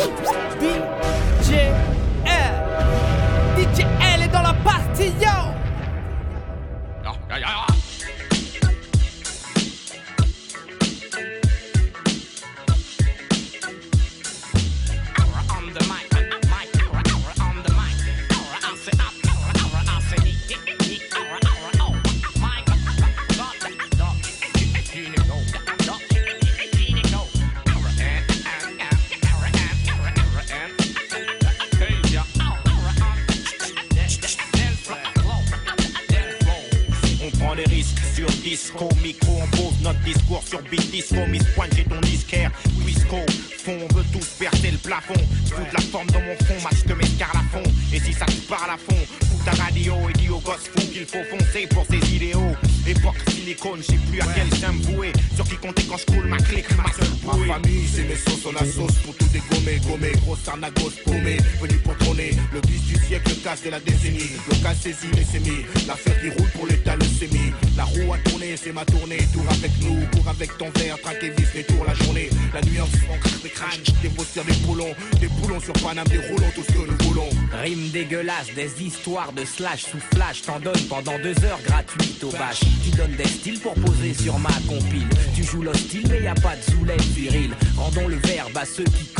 Hey! Des histoires de slash sous flash, t'en donnes pendant deux heures gratuites au bâche. Tu donnes des styles pour poser sur ma compile. Tu joues l'hostile, mais y a pas de zoulette viril. Rendons le verbe à ceux qui.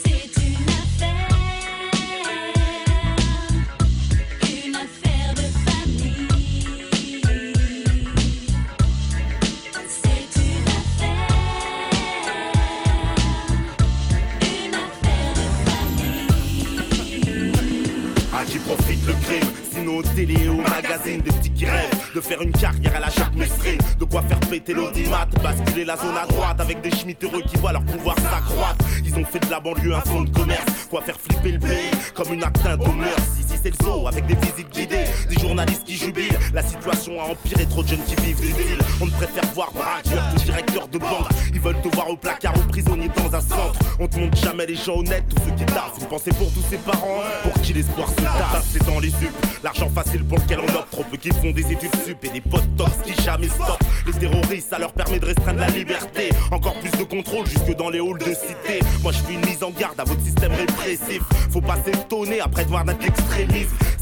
Faire une carrière à la Jacques Messrine De quoi faire péter l'audimat Basculer la zone à droite Avec des schmitts heureux qui voient leur pouvoir s'accroître. Ils ont fait de la banlieue un fonds de commerce. Quoi faire flipper le pays Comme une atteinte aux mœurs c'est le zoo avec des visites guidées Des journalistes qui jubilent. La situation a empiré Trop de jeunes qui vivent des villes. On ne préfère voir braqueur que directeur de banque Ils veulent te voir au placard ou prisonnier dans un centre. On te montre jamais les gens honnêtes Tous ceux qui taffent. Une pensée pour tous ces parents Pour qui l'espoir se tasse C'est dans les sup. L'argent facile pour lequel on opte Trop peu qui font des études sup. Et des potes tox qui jamais stoppent. Les terroristes ça leur permet de restreindre la liberté. Encore plus de contrôle jusque dans les halls de cité. Moi je fais une mise en garde à votre système répressif. Faut pas s'étonner après de voir notre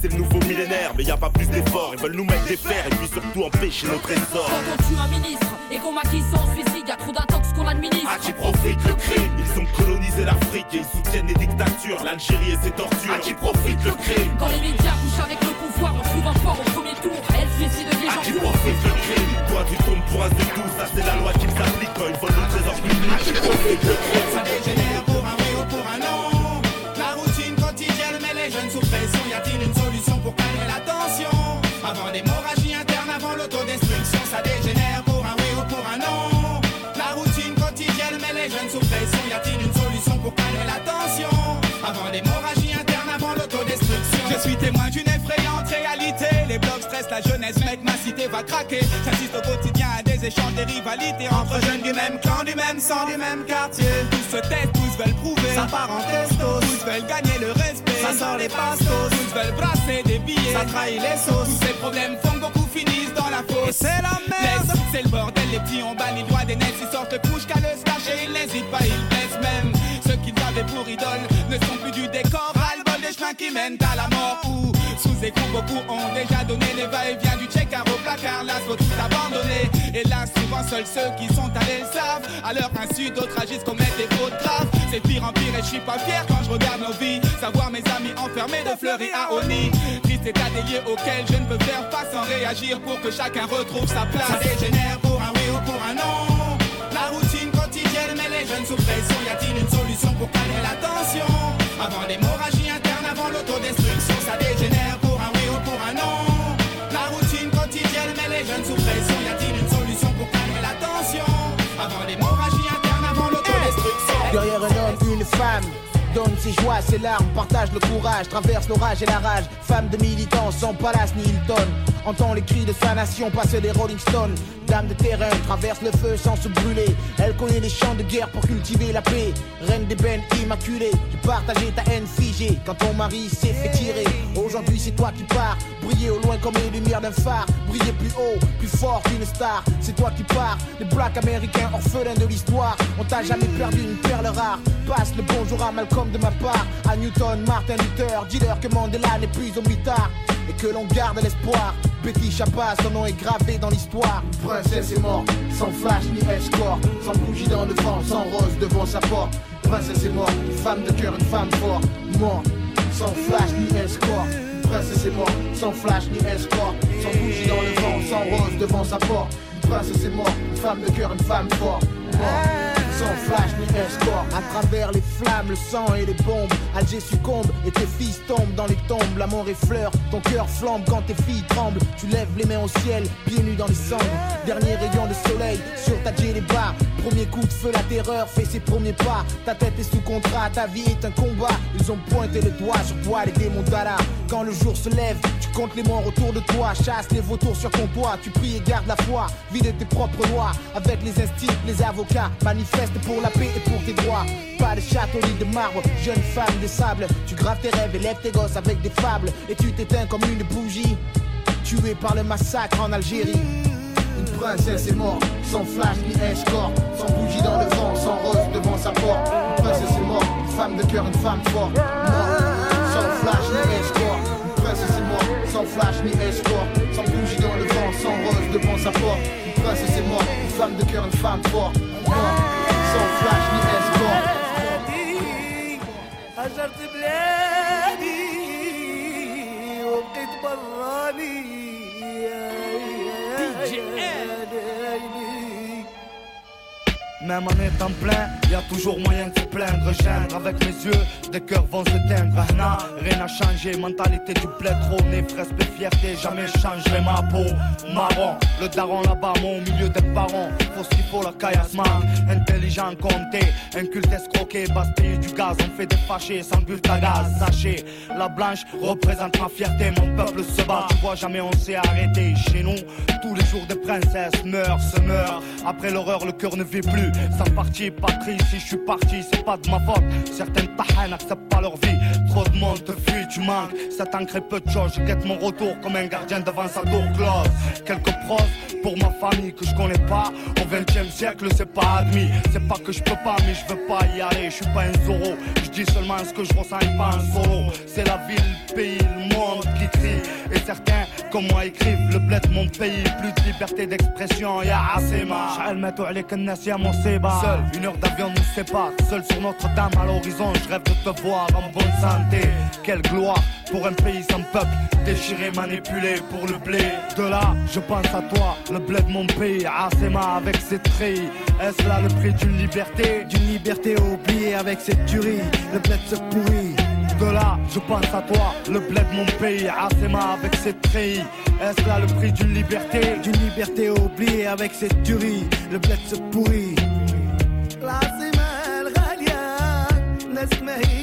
C'est le nouveau millénaire mais y a pas plus d'efforts. Ils veulent nous mettre des fers et puis surtout empêcher notre essor Quand on tue un ministre et qu'on maquille son suicide, y a trop d'intox qu'on administre. À qui profite le crime. Ils ont colonisé l'Afrique et ils soutiennent les dictatures. L'Algérie et ses tortures. À qui profite le crime. Quand les médias couchent avec le pouvoir, on trouve un fort au premier tour. Elle suicide les À gens. qui fous. profite le crime. Toi tu tombes pour un de tout Ça c'est la loi qui s'applique quand ils volent le trésor public. À qui profite le crime. Ça dégénère l'hémorragie interne, avant l'autodestruction, ça dégénère pour un oui ou pour un non. La routine quotidienne met les jeunes sous pression. Y a-t-il une solution pour calmer la tension? Avant l'hémorragie interne, avant l'autodestruction. Je suis témoin d'une effrayante réalité. Les blocs stressent la jeunesse, mec, ma cité va craquer. J'assiste au quotidien à des échanges, des rivalités entre jeunes du même clan, du même sang, du même quartier. Tous se taisent, tous veulent prouver. En testos. Tous veulent gagner le respect. Ça sort les pastos. Tous veulent brasser des billets. Ça trahit les sauces. Tous ces problèmes font que beaucoup finissent dans la fosse. Et c'est la merde. C'est le bordel. Les petits ont banni le doigt des nets. Ils sortent le couche qu'à le et ils n'hésitent pas, ils blessent même. Ceux qu'ils avaient pour idole ne sont plus du décor. Ras-le-bol des chemins qui mènent à la mort. Ou sous écoute, beaucoup ont déjà donné les va-et-vient du check-out au placard. Là, faut tout abandonner. Et là, souvent, seuls ceux qui sont allés le savent. À leur insu, d'autres agissent, commettent des fautes graves. C'est pire en pire et je suis pas fier quand je regarde nos vies. Savoir mes amis enfermés de fleuris à Oni. Triste état des lieux auquel je ne peux faire face sans réagir pour que chacun retrouve sa place. Ça dégénère pour un oui ou pour un non. La routine quotidienne met les jeunes sous pression. Y a-t-il une solution pour calmer la tension? Avant l'hémorragie interne, avant l'autodestruction, ses joies, ses larmes, partage le courage, traverse l'orage et la rage. Femme de militants sans palace ni Hilton. Entend les cris de sa nation passer des Rolling Stones. Dame de terrain, traverse le feu sans se brûler. Elle connaît les champs de guerre pour cultiver la paix. Reine des bennes immaculée, tu partageais ta haine figée quand ton mari s'est fait tirer. Aujourd'hui, c'est toi qui pars, briller au loin comme les lumières d'un phare. Briller plus haut, plus fort qu'une star. C'est toi qui pars, les blacks américains orphelins de l'histoire. On t'a jamais perdu une perle rare. Passe le bonjour à Malcolm de ma part, à Newton, Martin Luther. Dis-leur que Mandela n'est plus au mitard et que l'on garde l'espoir. Betty Chapa, son nom est gravé dans l'histoire. Princesse est morte, sans flash ni escort, sans bougie dans le vent, sans rose devant sa porte. Princesse est morte, femme de cœur, une femme forte, morte, sans flash ni escort. Princesse est morte, sans flash ni escort, sans bougie dans le vent, sans rose devant sa porte. Princesse est morte, femme de cœur, une femme forte, morte. Sans flash ni escort, à travers les flammes, le sang et les bombes. Alger succombe et tes fils tombent dans les tombes. La mort effleure, ton cœur flambe quand tes filles tremblent. Tu lèves les mains au ciel, pieds nus dans les cendres. Dernier rayon de soleil sur ta les bas. Premier coup de feu, la terreur fait ses premiers pas. Ta tête est sous contrat, ta vie est un combat. Ils ont pointé le doigt sur toi, les démons d'Allah. Quand le jour se lève, tu comptes les morts autour de toi. Chasse les vautours sur ton toit. Tu pries et gardes la foi. Vide tes propres lois. Avec les instincts, les avocats. Manifeste pour la paix et pour tes droits. Pas de château ni de marbre. Jeune femme de sable. Tu graves tes rêves, élèves tes gosses avec des fables. Et tu t'éteins comme une bougie. Tué par le massacre en Algérie. Une princesse est morte, sans flash ni escort, sans bougie dans le vent, sans rose devant sa porte. Une princesse est morte, femme de cœur, une femme forte. Morte, sans flash ni escort. Une princesse est morte, sans flash ni escort, sans bougie dans le vent, sans rose devant sa porte. Une princesse est morte, femme de cœur, une femme forte. Morte, sans flash ni escort. Même en étant plein, y a toujours moyen de se plaindre. Geindre avec mes yeux, des cœurs vont s'éteindre. Nah, rien n'a changé, mentalité du bled trop né, presque fierté, jamais changerai ma peau. Marron, le daron là-bas, moi au milieu des parents. Faut ce qu'il faut, la caillasse manque. Intelligent, compté, inculte, escroqué, bastille du gaz. On fait des fâchés sans but à gaz. Sachez, la blanche représente ma fierté. Mon peuple se bat, tu vois, jamais on s'est arrêté. Chez nous, tous les jours des princesses meurent, se meurent. Après l'horreur, le cœur ne vit plus. Ça partit, Patrice, si je suis parti, c'est pas de ma faute. Certaines tahanes n'acceptent pas leur vie. Trop de monde te fuit, tu manques, ça t'ancrait peu de choses. Je guette mon retour comme un gardien devant sa tour close. Quelques profs pour ma famille que je connais pas. Au 20 e siècle, c'est pas admis. C'est pas que je peux pas, mais je veux pas y aller. Je suis pas un zoro. Je dis seulement ce que je ressens et pas un solo. C'est la ville, le pays, le monde qui crie. Et certains, comme moi, écrivent le bled, mon pays. Plus de liberté d'expression, y'a assez Seul, une heure d'avion nous sépare. Seul sur Notre-Dame à l'horizon, je rêve de te voir en bonne santé. Quelle gloire pour un pays sans peuple Déchiré, manipulé pour le blé De là, je pense à toi Le bled de mon pays, Asema avec ses treillis Est-ce là le prix d'une liberté D'une liberté oubliée avec cette tuerie, le bled se pourrit. de là, je pense à toi, le bled de mon pays, Asema avec ses treillis. Est-ce là le prix d'une liberté D'une liberté oubliée avec cette tuerie, le bled se pourrit. العاصمة الغالية ناس ما هي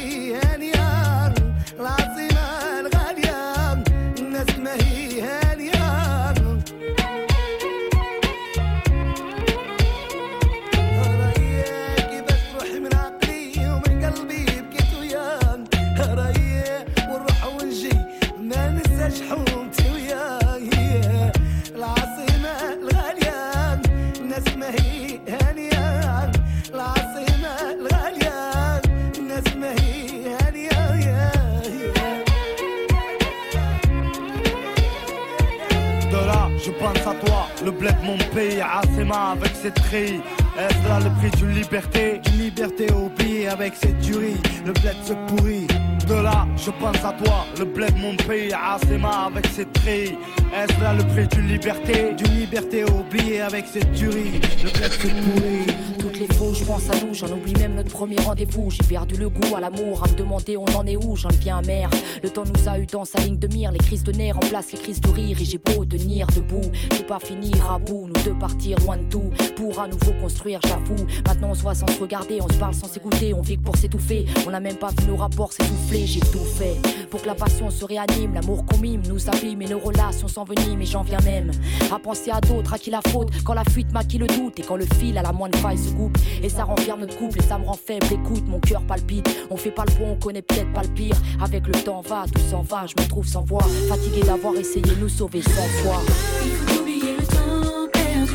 pense à toi, le bled mon pays, Asema avec ses treillis. Est-ce là le prix d'une liberté? D'une liberté oubliée avec cette tuerie, le bled se pourrit. De là, je pense à toi, le bled mon pays, Asema avec ses treillis. Est-ce là le prix d'une liberté? D'une liberté oubliée avec cette tuerie, le bled se pourrit. Les où je pense à nous, j'en oublie même notre premier rendez-vous. J'ai perdu le goût à l'amour, à me demander on en est où, j'en deviens amer. Le temps nous a eu dans sa ligne de mire, les crises de nerfs remplacent les crises de rire. Et j'ai beau tenir debout, j'ai pas finir à bout, nous deux partir loin de tout. Pour à nouveau construire, j'avoue. Maintenant on se voit sans se regarder, on se parle sans s'écouter, on vit que pour s'étouffer. On n'a même pas vu nos rapports s'étouffer. soufflé, j'ai tout fait. Pour que la passion se réanime, l'amour qu'on mime nous abîme et nos relations s'enveniment. Et j'en viens même à penser à d'autres à qui la faute. Quand la fuite maquille le doute et quand le fil à la moindre faille se Et ça renferme notre couple et ça me rend faible. Écoute, mon cœur palpite. On fait pas le bon, on connaît peut-être pas le pire. Avec le temps va, tout s'en va, je me trouve sans voix. Fatigué d'avoir essayé de nous sauver cent fois. Il faut oublier le temps perdu,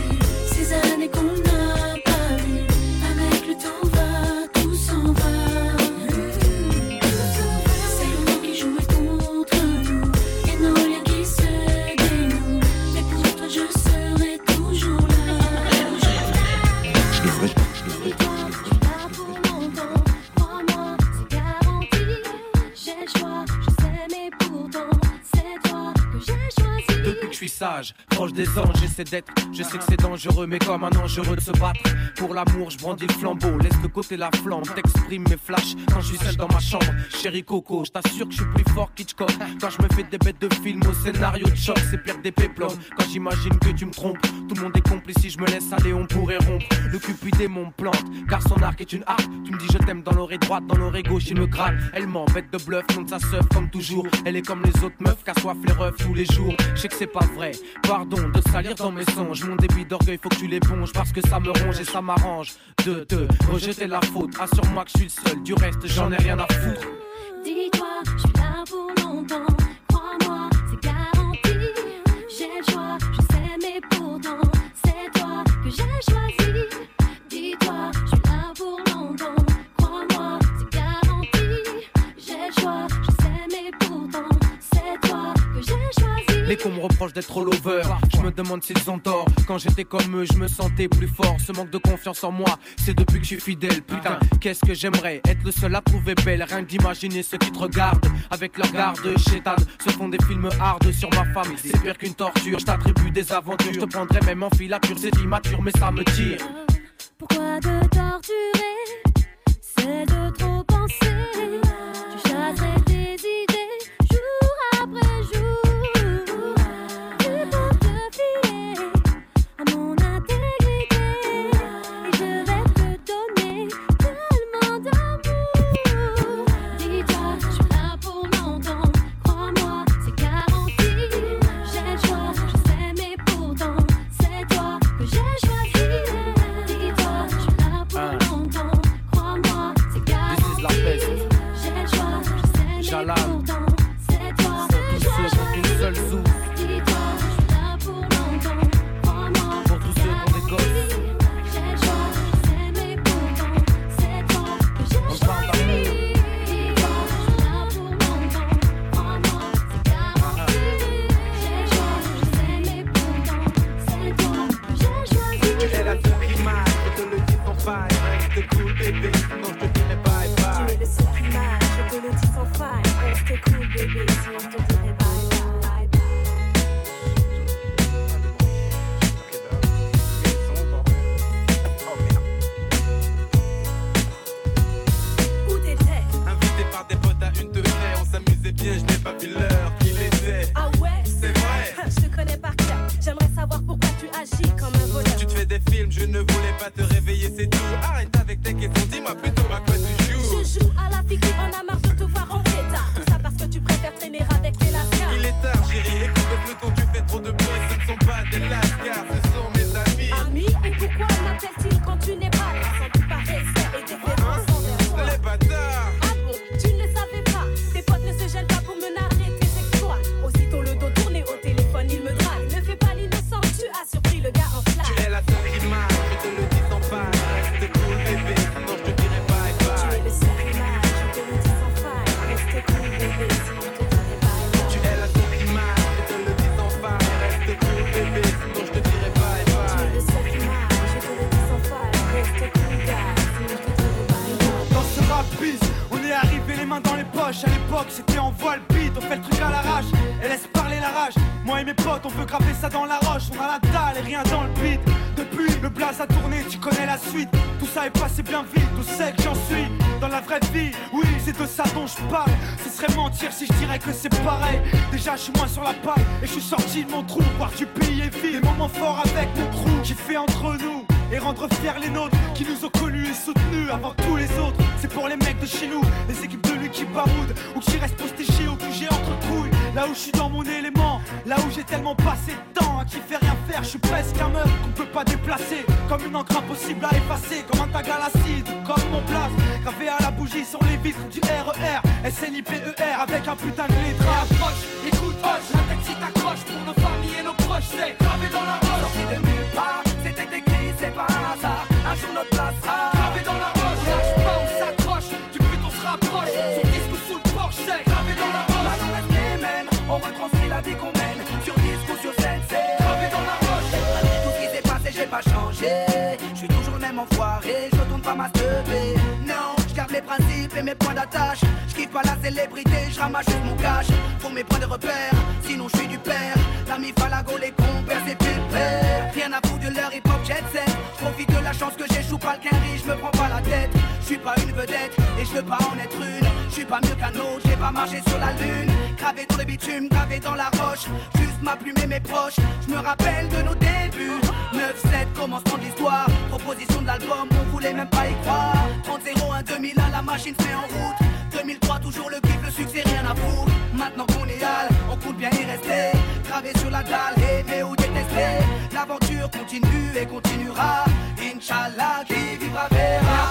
ces années qu'on sage, proche des anges, j'essaie d'être. Je sais que c'est dangereux, mais comme un dangereux de se battre. Pour l'amour, je brandis le flambeau, laisse de côté la flamme. T'exprimes mes flashs quand je suis seul dans ma chambre. Chérie Coco, je t'assure que je suis plus fort qu'Hitchcock. Quand je me fais des bêtes de film au scénario de choc, c'est pire des péplums. Quand j'imagine que tu me trompes, tout le monde est complice. Si je me laisse aller, on pourrait rompre. Le cupidé mon plante, car son arc est une harpe. Tu me dis je t'aime dans l'oreille droite, dans l'oreille gauche, il me gratte. Elle m'embête de bluff, non de sa seuf comme toujours. Elle est comme les autres meufs, qu'à soif les refs tous les jours. Je sais que c'est pas vrai, pardon de salir dans mes songes. Mon débit d'orgueil, faut que tu l'éponges parce que ça me ronge et ça m'arrange. De te rejeter la faute, assure-moi que je suis le seul. Du reste, j'en ai rien à foutre. Dis-toi, je suis là pour longtemps. Crois-moi, c'est garanti. J'ai le choix, je sais, mais pourtant, c'est toi que j'ai choisi. Dis-toi, je suis là pour longtemps. Crois-moi, c'est garanti. J'ai le choix, je sais, mais pourtant, c'est toi que j'ai choisi. Les cons me reprochent d'être trop lover. Je me demande s'ils ont tort. Quand j'étais comme eux, je me sentais plus fort. Ce manque de confiance en moi, c'est depuis que je suis fidèle. Putain, qu'est-ce que j'aimerais être le seul à trouver belle? Rien que d'imaginer ceux qui te regardent avec leur garde chétane. Se font des films hard sur ma femme. C'est pire qu'une torture. Je t'attribue des aventures. Je te prendrais même en filature. C'est immature, mais ça me tire. Pourquoi te torturer C'est de Ça est bien vite, tout sait que j'en suis. Dans la vraie vie, oui, c'est de ça dont je parle. Ce serait mentir si je dirais que c'est pareil. Déjà, je suis moins sur la paille et je suis sorti de mon trou. Voir du pays est vide, des moments forts avec mon crew. J'ai fait entre nous. et rendre fiers les nôtres qui nous ont connus et soutenus avant tous les autres. C'est pour les mecs de chez nous, les équipes de lui qui baroudent ou qui restent postichés au QG entre couilles. Là où je suis dans mon élément, là où j'ai tellement passé temps qui fait rien faire, je suis presque un meuf qu'on peut pas déplacer. Comme une encre impossible à effacer, comme un tag à l'acide, comme mon place. Gravé à la bougie sur les vitres du RER, SNIPER avec un putain de lettrage. Approche, écoute, hoche, la si t'accroche pour nos familles et nos proches, c'est gravé dans la roche. Sorti de nulle part, c'était écrit, c'est pas un hasard. Un jour notre place sera Gravé dans la roche, lâche pas, on s'accroche, du but on se rapproche. Sur disque ou sous le porche, c'est gravé dans la roche. Là, on mêmes, on retranscrit la vie Je suis toujours le même enfoiré, je retourne pas ma. Non, je garde mes principes et mes points d'attache. Je kiffe pas la célébrité, je ramasse juste mon cash. Pour mes points de repère, sinon je suis du père. L'ami Falago, les compères, c'est pépère. Rien à foutre de leur hip hop jet set. Profite de la chance que j'échoue pas le quinri, je me prends pas la tête. Je suis pas une vedette et je veux pas en être une. Je suis pas mieux qu'un autre, j'ai pas marché sur la lune. Gravé dans le bitume, gravé dans la roche. Juste ma plume et mes proches. Je me rappelle de nos débuts. 9-7, commencement de l'histoire. Proposition de l'album, on voulait même pas y croire. 30-01, 2001, la machine se en route. 2003, toujours le kiff, le succès, rien à foutre. Maintenant qu'on est hal, on compte bien y rester. Gravé sur la dalle, aimer ou détester. L'aventure continue et continuera. Inch'Allah, qui vivra verra.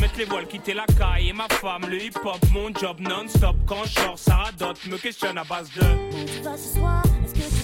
mettre les voiles, quitter la caille. Et ma femme, le hip hop, mon job non-stop. Quand je sors, ça radote, me questionne à base de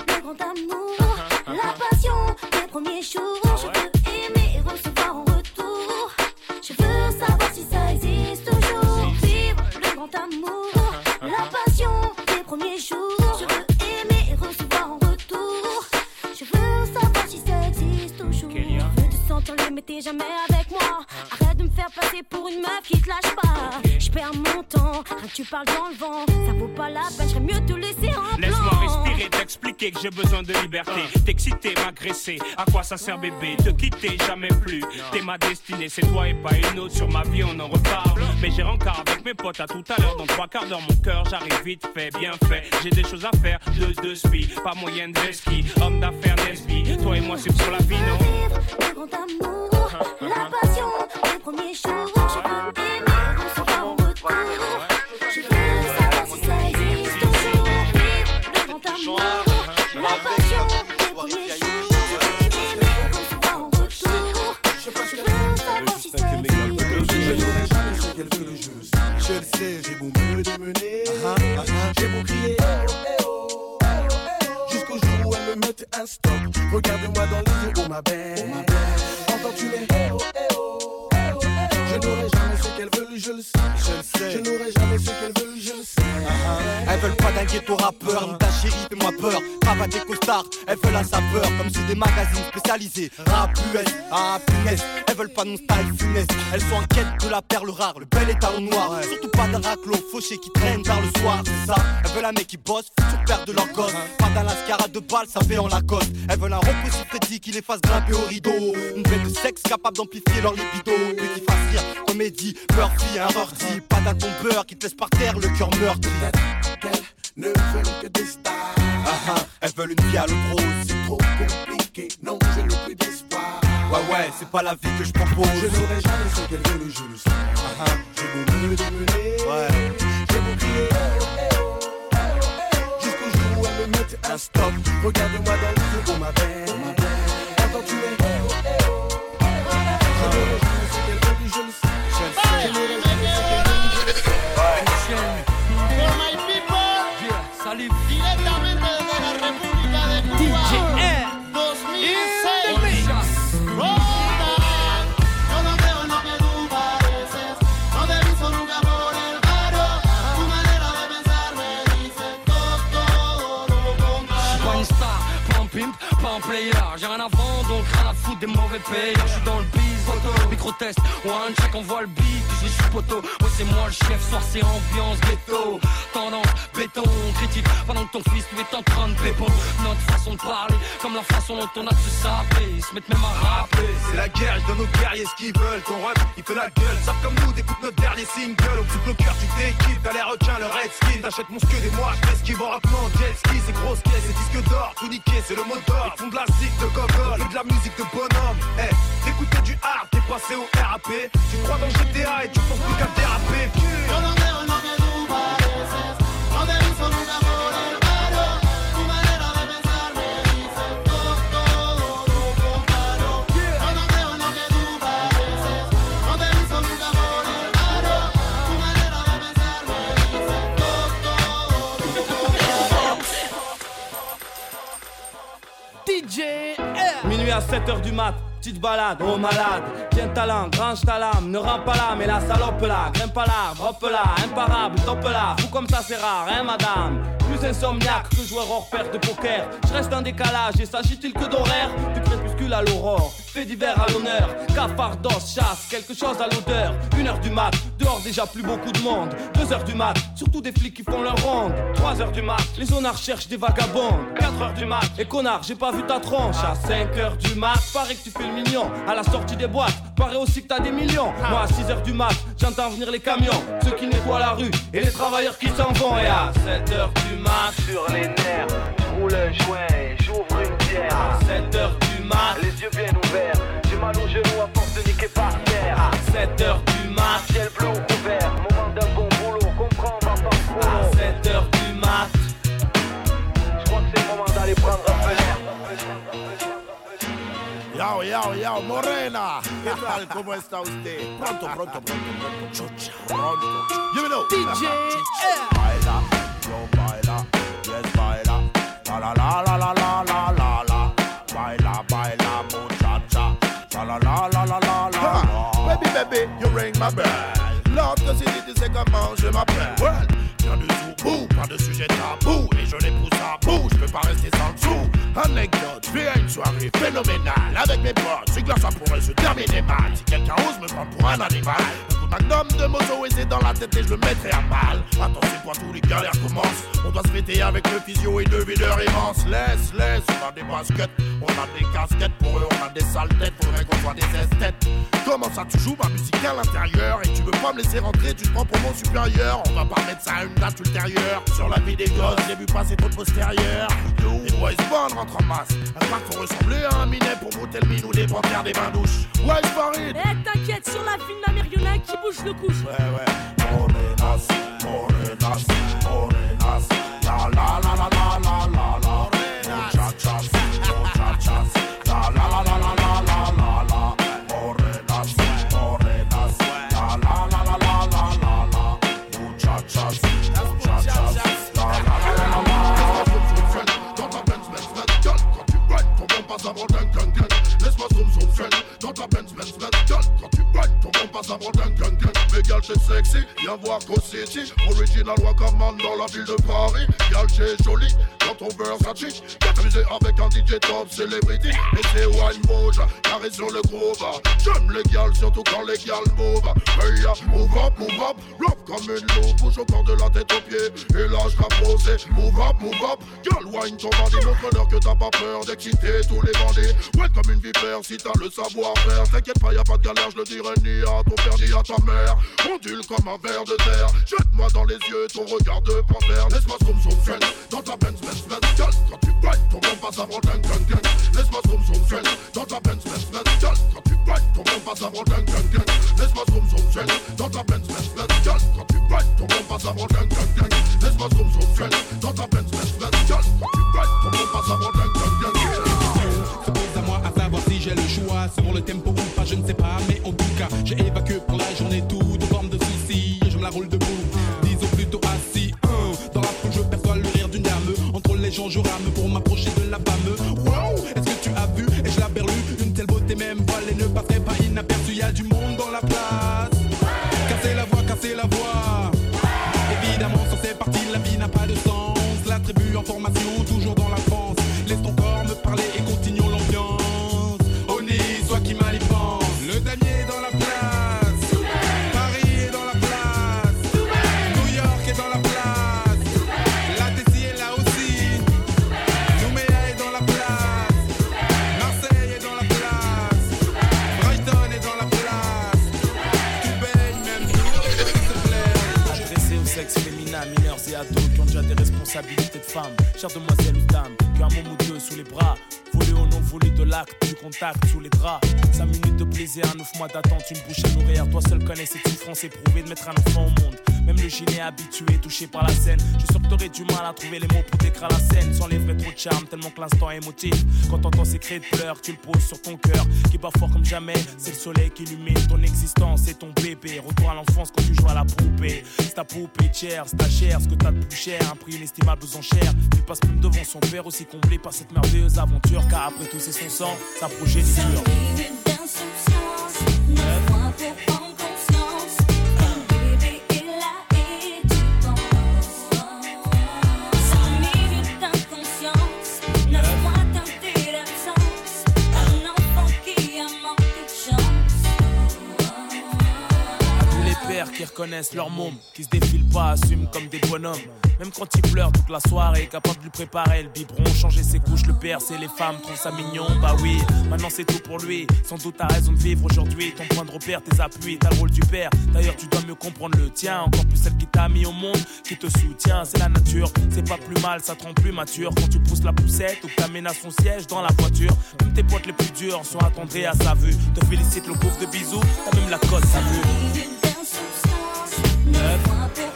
le grand amour, la passion des premiers jours. Je veux aimer et recevoir en retour. Je veux savoir si ça existe toujours. Vivre le grand amour, la passion des premiers jours. Je veux aimer et recevoir en retour. Je veux savoir si ça existe toujours. Je veux te sentir les t'es jamais avec passer pour une meuf qui te lâche pas. Je perds mon temps, rien que tu parles dans le vent. Ça vaut pas la peine, j'aurais mieux te laisser en blanc. Laisse-moi respirer, t'expliquer que j'ai besoin de liberté. T'exciter, m'agresser, à quoi ça sert bébé Te quitter, jamais plus? T'es ma destinée, c'est toi et pas une autre. Sur ma vie, on en reparle. Mais j'ai rencard avec mes potes à tout à l'heure. Dans trois quarts d'heure, mon cœur, j'arrive vite fait, bien fait. J'ai des choses à faire, de deux spi, pas moyen de ski. Homme d'affaires, Nesby. Toi et moi, c'est sur la vie, non? Le grand amour, la passion, premier jour, j'ai pas retour. J'ai voulu savoir si ça existe toujours. Le grand amour, la passion, premiers jours. Je le sais, j'ai beau me démener, j'ai beau crier Jusqu'au jour où elle me met un stop Regarde-moi dans les yeux, oh ma belle Entends-tu les oh, oh, n'aurai jamais ce qu'elle veut, je le sais. Je le sais. Je n'aurai jamais ce qu'elle veut, je le sais. Elles veulent pas d'un ghetto rappeur, ni ta chérie, fais-moi peur. Cravate et costard, elles veulent la saveur, comme sur des magazines spécialisés. Rap US, ah punaise, elles veulent pas non style funeste. Elles sont en quête de la perle rare, le bel étalon noir. Surtout pas d'un raclo fauché qui traîne vers le soir, c'est ça. Elles veulent un mec qui bosse, sur père de leur gosse. Pas d'un lascara de balle, ça fait en Lacoste. Elles veulent un Rocco Siffredi qui les fasse grimper au rideau. Une bête de sexe capable d'amplifier leur libido. Lui qui fasse rire, comédie, Murphy, un rorty. Pas d'un tombeur qui te laisse par terre le cœur meurtri. Ne veulent que des stars. Ah ah, elles veulent une vie à l'eau rose. C'est trop compliqué, non, je n'ai plus d'espoir. Ouais, ouais, c'est pas la vie que je propose. Je n'aurai jamais ce qu'elle veut, je le sais. Ah ah, J'ai beau me démener. ouais. J'ai crier. eh oh. Jusqu'au jour où elle me mette un stop. Regarde-moi dans les yeux, oh ma belle. Eh oh, eh des mauvais payeurs. Je suis dans le biz, photo, micro test, one check, on voit le beat, je suis poteau. Ouais, c'est moi le chef, soir c'est ambiance ghetto. Tendance, béton, critique, pendant que ton fils lui est en train de pépon. Notre façon de parler, comme la façon dont on a de se saper. Ils se mettent même à rapper. C'est la guerre, je donne aux guerriers ce qu'ils veulent. Ton rap, il fait la gueule. Savent comme nous, d'écoute notre dernier single. Au plus le cœur, tu t'équipes. T'as les requins, le red skin. T'achètes mon skid et moi, je m'esquive en rappant en jet ski. C'est grosse caisse, c'est disque d'or. Tout niqué, c'est le mot d'or. Ils de la zik de de la musique de bonhomme. Eh, T'écoutes du hard, t'es passé au RAP. Tu crois dans GTA et tu penses plus qu'à déraper. DJ À 7h du mat, petite balade, oh malade. Tiens ta langue, range ta lame, ne rends pas là, mais la salope là, grimpe pas là, drop là, imparable, top là, fou comme ça c'est rare, hein madame. Plus insomniaque que joueur hors pair de poker. Je reste en décalage et s'agit-il que d'horaire Du crépuscule à l'aurore, fait divers à l'honneur. Cafard d'os, chasse, quelque chose à l'odeur. Une heure du mat, dehors déjà plus beaucoup de monde. Deux heures du mat, surtout des flics qui font leur ronde. Trois heures du mat, les zonards cherchent des vagabonds. Quatre heures du mat, et connard, j'ai pas vu ta tronche. À 5 heures du mat, paraît que tu fais le mignon. À la sortie des boîtes, paraît aussi que t'as des millions. Moi à 6 heures du mat, j'entends venir les camions. Ceux qui nettoient la rue et les travailleurs qui s'en vont. Et à 7 heures du mat, Sur les nerfs, je roule un joint et j'ouvre une bière. à 7 heures mat, Les yeux bien ouverts, j'ai mal aux genoux à force de niquer par terre. à 7 heures du mat, Ciel bleu ou couvert, moment d'un bon boulot, comprends, va pas à trop. 7 heures du mat. Je crois que c'est le moment d'aller prendre un peu l'air. Yao, yao, yao, Morena. ¿Qué tal? ¿Cómo está usted? Pronto, pronto, pronto, pronto. Chucha, pronto. Dímelo. DJ Baila, yo baila, yes baila. La la la la la la la You ring my bell. C'est dit, tu sais comment je m'appelle. Well, viens du tout. Pas de sujet tabou. Et je les pousse à bout, je peux pas rester sans le sou. Anecdote, vais à une soirée phénoménale avec mes potes. Que là, ça pourrait se terminer mal. Si quelqu'un ose me prendre pour un animal, magnum de moto et c'est dans la tête et je le mettrai à mal. Attention, toi, tous les galères commencent. On doit se péter avec le physio et deux videurs immenses. Laisse, laisse, on a des baskets, on a des casquettes. Pour eux, on a des sales têtes, faudrait qu'on soit des esthètes. Comment ça, tu joues ma musique à l'intérieur et tu veux pas me laisser rentrer, tu te prends pour mon supérieur. On va pas mettre ça à une date ultérieure. Sur la vie des gosses, j'ai vu passer trop de postérieur. Les boys band rentrent en masse. Un parc faut ressembler à un minet pour monter le minou des panthères des bains douches. Ouais, Farid. Eh, t'inquiète, sur la ville, la marionnette qui bouge le couche. Ouais, ouais. On. La la la la la la la la. Oh, oh. La la la la la la la la la. La la la la la la la la. Oh, oh. La la. Laisse-moi zoom zoom. Dans ta passe gang. Mais gal, c'est sexy, viens voir qu'au City. Original dans la ville de Paris. Gal, c'est joli, quand ton beurre gratuit. Viens t'amuser avec un DJ top celebrity. Et c'est Wine Moja, carré sur le groove. J'aime les gals, surtout quand les gals move. Move up, move up, comme une loupe. Bouge au corps de la tête aux pieds. Et là, je posé. Move up, move up, gal, wine ton bandit. Montre-leur que t'as pas peur d'exciter tous les bandits. Ouais, comme une vipère, si t'as le savoir-faire. T'inquiète pas, y a pas de galère, je le dirai ni à ton père ni à ta mère. Ondule comme un ver de terre. Jette-moi dans les yeux ton regard de panthère. Laisse-moi zoom zoom. Dans ta Benz, Benz, Benz, gal. Quand tu rides, ton bon passe avant. Laisse-moi zoom zoom friend. Dans ta Benz, Benz, Benz, gal. Quand tu rides, ton bon passe avant gang, gang, gang. Laisse-moi zoom zoom friend. Dans ta Benz, Benz, Benz, gal. Quand tu rides, ton bon passe avant gang, gang, gang. Laisse-moi zoom zoom friend. Dans ta Benz, Benz, Benz, gal. Quand tu rides, ton bon passe avant gang, gang, gang. À moi à savoir si j'ai le choix sur le tempo ou pas, je ne sais pas, mais en tout cas, j'ai évacué pour la journée tout de forme de soucis. Je me la roule debout, disons plutôt assis. Dans la foule, je perçois le rire d'une dame. Entre les gens, je rame pour m'approcher de la femme. Inaperçue. Y a du monde dans la place. Cassez la voix, cassez la voix. Évidemment, ça c'est parti, la vie n'a pas de sens. La tribu en formation, tête femme, chère demoiselle ou dame, cœur mon Dieu sous les bras, Voler de l'acte, du contact sous les draps. 5 minutes de plaisir, 9 mois d'attente, une bouche à nourrir. Toi seul connais cette souffrance éprouvée de mettre un enfant au monde. Même le gilet habitué, touché par la scène. Je suis que t'aurais du mal à trouver les mots pour décrire la scène. Sans les vrais trop de charme, tellement que l'instant est émotif. Quand t'entends ces cris de pleurs, tu le poses sur ton cœur, qui bat fort comme jamais. C'est le soleil qui illumine ton existence, c'est ton bébé. Retour à l'enfance quand tu joues à la poupée. C'est ta poupée chère, c'est ta chair, ce que t'as de plus cher. Un prix inestimable aux enchères. Il passe même devant son père, aussi comblé par cette merveilleuse aventure. Car après tout, tous et son sang, c'est un projet dur. Reconnaissent leur môme, qui se défilent pas, assument comme des bonhommes. Même quand ils pleurent toute la soirée, capable de lui préparer le biberon, changer ses couches, le père, c'est les femmes, trouvent ça mignon, bah oui, maintenant c'est tout pour lui. Sans doute t'as raison de vivre aujourd'hui, ton point de repère, tes appuis, t'as le rôle du père. D'ailleurs, tu dois mieux comprendre le tien, encore plus celle qui t'a mis au monde, qui te soutient, c'est la nature, c'est pas plus mal, ça te rend plus mature. Quand tu pousses la poussette ou que t'amènes à son siège dans la voiture, même tes potes les plus durs sont attendris à sa vue. Te félicite le pauvre de bisous, t'as même la cote, ça vue. internet.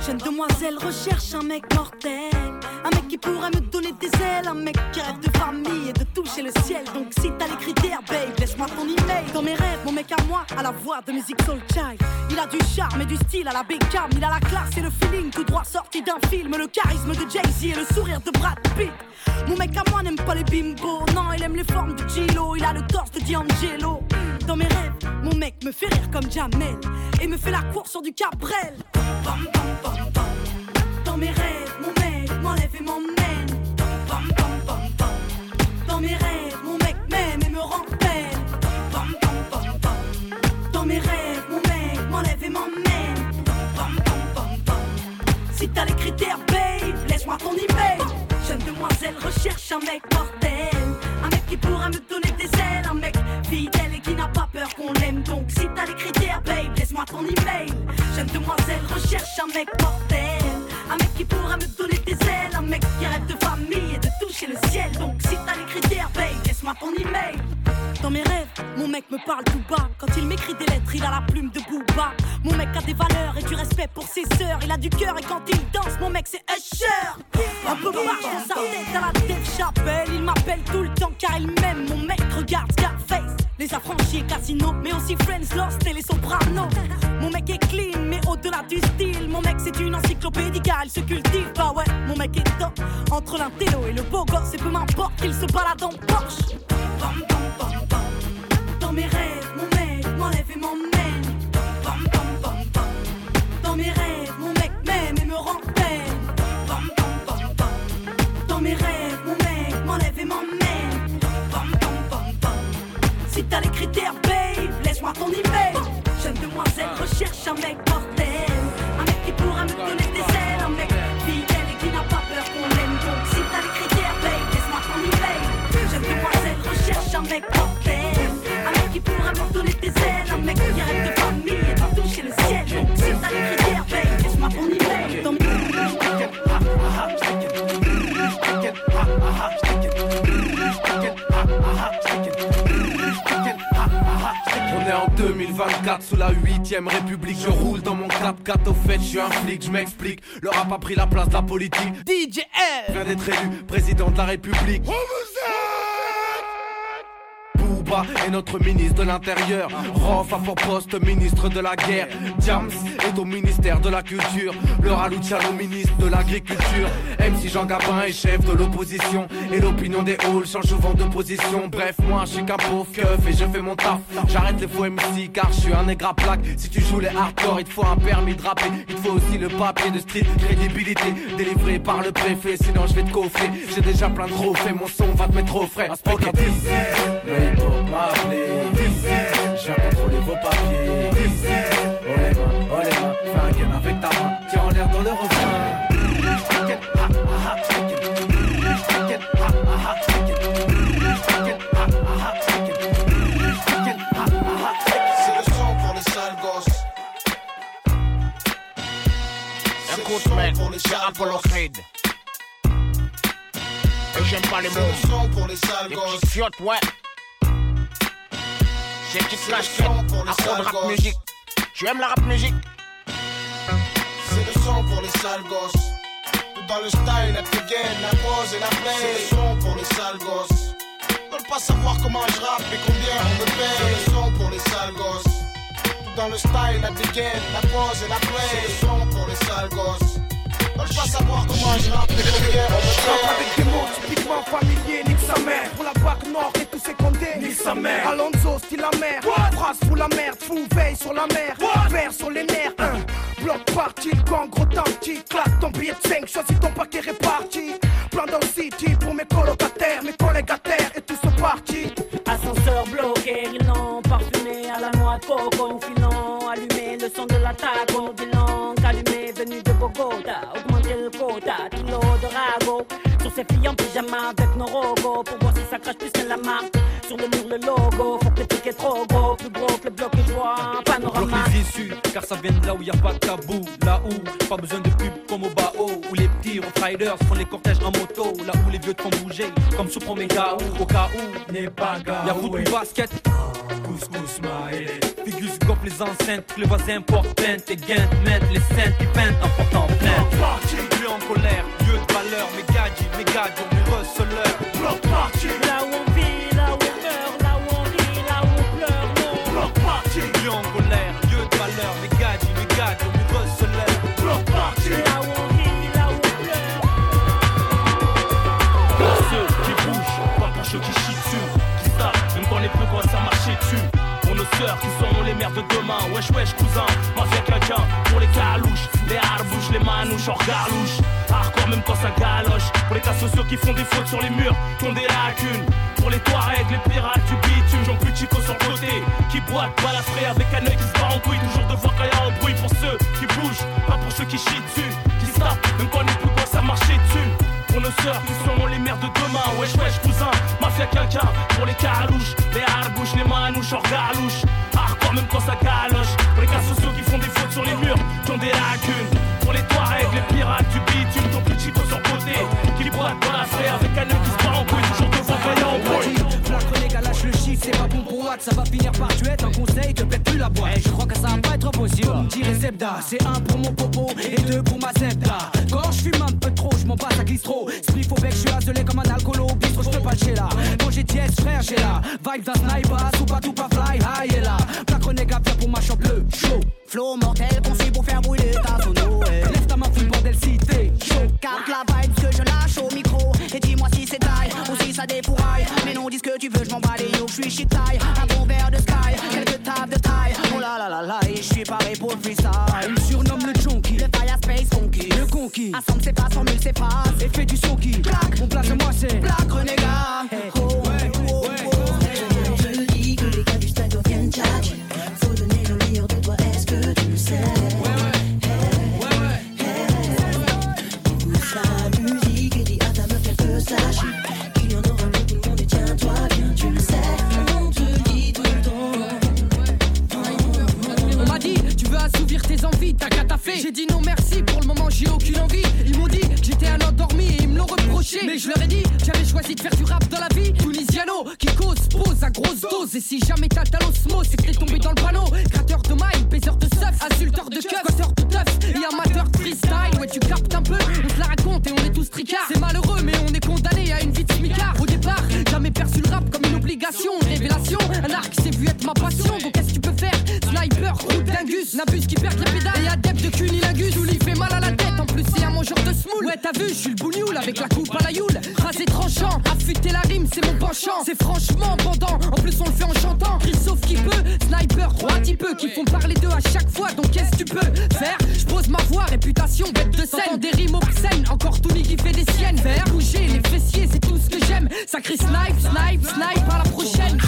Jeune demoiselle recherche un mec mortel. Un mec qui pourrait me donner des ailes, un mec qui rêve de famille et de toucher le ciel. Donc si t'as les critères, babe, laisse-moi ton email. Dans mes rêves, mon mec à moi, à la voix de musique soul child. Il a du charme et du style à la Beckham. Il a la classe et le feeling tout droit sorti d'un film. Le charisme de Jay-Z et le sourire de Brad Pitt. Mon mec à moi n'aime pas les bimbos. Non, il aime les formes de Gilo. Il a le torse de D'Angelo. Dans mes rêves, mon mec me fait rire comme Jamel. Et me fait la course sur du Cabrel. Bam, bam, Dans mes rêves, mon mec m'enlève et m'emmène. Dans mes rêves, mon mec m'aime et me rend bam. Dans mes rêves, mon mec m'enlève et m'emmène. Si t'as les critères, babe, laisse-moi ton email. Jeune demoiselle recherche un mec mortel. Qui pourra me donner des ailes. Un mec fidèle et qui n'a pas peur qu'on l'aime. Donc si t'as les critères, babe, laisse-moi ton email. Jeune demoiselle recherche un mec mortel. Un mec qui pourra me donner des ailes. Un mec qui rêve de famille et de toucher le ciel. Donc si t'as les critères, babe, laisse-moi ton email. Dans mes rêves, mon mec me parle tout bas. Quand il m'écrit des lettres, il a la plume de Booba. Mon mec a des valeurs et du respect pour ses sœurs. Il a du cœur et quand il danse, mon mec c'est Usher. Un peu marche dans sa tête à la tête chapelle. Il m'appelle tout le temps car il m'aime. Mon mec regarde Scarface. Les affranchis et Casino, mais aussi Friends Lost et les Sopranos. Mon mec est clean, mais au-delà du style. Mon mec c'est une encyclopédie car il se cultive. Bah ouais, mon mec est top. Entre l'intello et le beau gosse, et peu m'importe qu'il se balade en Porsche. Bam, bam, bam, mes rêves, mon mec m'enlève et m'emmène. Bam, bam. Dans mes rêves, mon mec m'aime et me rend belle. Bam, bam, bam, bam. Dans mes rêves, mon mec m'enlève et m'emmène. Bam, bam. Si t'as les critères, babe, laisse-moi ton email. Jeune demoiselle recherche un mec mortel. Un mec qui pourra me donner des ailes. Un mec fidèle et qui n'a pas peur qu'on l'aime. Donc si t'as les critères, babe, laisse-moi ton email. Jeune demoiselle recherche un mec mortel. Pourra me donner des ailes. Un mec qui rêve de famille et de toucher le ciel. Si t'as les critères, babe, laisse-moi ton email. Dans On est en 2024 sous la 8ème République. Je roule dans mon 4x4 au fait je suis un flic. Je m'explique Le rap a pris la place de la politique. DJ L. Vient d'être élu président de la République Booba est notre ministre de l'Intérieur. Rof a pour poste ministre de la guerre. Diams est au ministère de la Culture. Le Raluciano ministre de l'Agriculture. MC Jean Gabin est chef de l'opposition. Et l'opinion des halls change souvent de position. Bref moi je suis qu'un pauvre keuf et je fais mon taf. J'arrête les faux MC car je suis un nègre à plaque. Si tu joues les hardcore il te faut un permis de rapper. Il te faut aussi le papier de street crédibilité. Délivré par le préfet sinon je vais te coffrer J'ai déjà plein de trophées mon son va te mettre au frais m'appeler Je viens contrôler vos papiers. Oh les mains, oh les mains Fais un game avec ta main. Tiens en l'air dans le refrain C'est le son pour les sales gosses. Écoute mec, c'est Apollocride Et j'aime pas les mots C'est le son pour les sales gosses. fiottes, ouais C'est une petite flash pour les de sales rap gosses. musique Tu aimes la rap musique C'est le son pour les sales gosses. Tout dans le style, la dégaine, la pose et la play. C'est le son pour les sales gosses. Veulent pas savoir comment je rappe et combien on me paye. C'est le son pour les sales gosses. Tout dans le style, la dégaine, la pose et la play. C'est le son pour les sales gosses. Veulent pas savoir comment je rappe on Je avec des mots typiquement familiers, nique sa mère. Pour la bague nord et tous ses condés, nique sa mère. Alonso, style la mer, phrase pour la merde Fou, veille sur la mer, vert sur les nerfs hein. Bloc parti, le gang gros tanky Claque ton billet de 5, choisis ton paquet réparti. Plan dans le city pour mes colocataires Mes collègues à terre et tous sont partis. Ascenseur bloqué, rilant, parfumé à la noix de coco, filant, allumé le son de l'attaque, au des langues allumé, venu de Bogota, sur ses filles en pyjama avec nos rogos, pour voir si ça crache plus que la marque, sur le mur le logo. Faut que le truc est trop gros, vois un Bloque panorama. les issues, car ça vient de là où y a pas de tabou. Là où, pas besoin de pub comme au Bao. Où les petits riders font les cortèges en moto. Là où les vieux te font bouger, comme sous Promega ou au cas où. N'est pas gars. Y'a foot ou basket. Couscous maïs. Figus gope les enceintes, les voisins portent. Et gains mettent les scènes qui peintent en portant plainte. Lieu en colère, lieu de valeur. Mes gadgets, mes gadgets, mes. Block party. Là où wesh wesh cousin, mafia quelqu'un, pour les calouches, les harbouches, les manouches, hors garlouche. Hardcore même quand ça galoche, pour les cas sociaux qui font des fautes sur les murs, qui ont des lacunes. Pour les Touaregs, les pirates du bitume, Jean plus Chico sur le côté, qui boite, balafré avec un œil qui se bat en couille, toujours devant quand y a un bruit pour ceux qui bougent, pas pour ceux qui chient dessus, qui se même quand les plus quand ça marchait dessus. Pour nos sœurs qui seront les mères de demain. Wesh wesh cousin, mafia quelqu'un. Pour les carouches, les harbouches, les manouches hors galouche Hardcore même quand ça galoche Pour les cas sociaux qui font des fautes sur les murs Qui ont des lacunes Pour les Touaregs, les pirates du bitume Ton petit chico sur côté Qui boite dans la avec un œil qui se bat en couille Toujours devant a un bruit La lâche le chiffre, c'est pas bon pour Watt, ça va finir par tuer. Un conseil, te pète plus la boîte. Eh, je crois que ça va pas être possible. Comme dirait Zebda, c'est un pour mon popo et deux pour ma Zebda. Quand je fume un peu trop, je m'en passe à glisse trop. Spliff au bec, je suis azelé comme un alcoolo au bistrot, je peux pas le chez là. Quand j'ai dièse, frère, j'ai là. Vibe d'un sniper, soupa tout pas fly, high et là. La chronique, à bien pour ma chambre, le show. Flow mortel, conçu pour faire brûler ta sono. Lève ta main, full bordel, si t'es chaud. La vibe que je lâche au micro. Et dis-moi si c'est taille ou si ça dépouraille. Mais non, dis ce que tu veux, je m'en bats les yo, je suis chic taille. Un bon verre de sky, quelques tables de taille. Oh là là là là, et je suis paré pour le freestyle. On me surnomme le junkie, le fire space funky. Le conquis, assemble c'est pas, formule c'est pas. Et fais du son qui claque. Mon place, moi c'est Black Renégat. Hey. Que t'as qu'à taffer. J'ai dit non merci, pour le moment j'ai aucune envie. Ils m'ont dit que j'étais un endormi et ils me l'ont reproché. Mais je leur ai dit, j'avais choisi de faire du rap dans la vie. Tunisiano, qui cause, pose à grosse dose. Et si jamais t'as ta l'osmose, c'est que t'es tombé dans le panneau. Gratteur de mailles, baiseur de stuff, insulteur de keuf, squatteur de teuf et amateur freestyle. Ouais, tu captes un peu, on se la raconte et on est tous tricards. C'est malheureux, mais on est condamné à une vie de smicard. Au départ, jamais perçu le rap comme une obligation. Révélation, un arc, c'est vu être ma passion. Donc Nabus qui perd les pédales et adepte de cunilingus. Tout lui fait mal à la tête, en plus c'est un mangeur de smoule. Ouais, t'as vu, je suis le bougnoul avec la coupe à la youle. Rasé tranchant, affûter la rime, c'est mon penchant. C'est franchement pendant, en plus on le fait en chantant. Sauf qui peut, sniper, trois peu qui font parler d'eux à chaque fois. Donc qu'est-ce que tu peux faire? Je pose ma voix, réputation, bête de scène. Des rimes obscènes, encore Tony qui fait des siennes. Faire bouger les fessiers, c'est tout ce que j'aime. Sacré snipe, snipe, snipe, à la prochaine.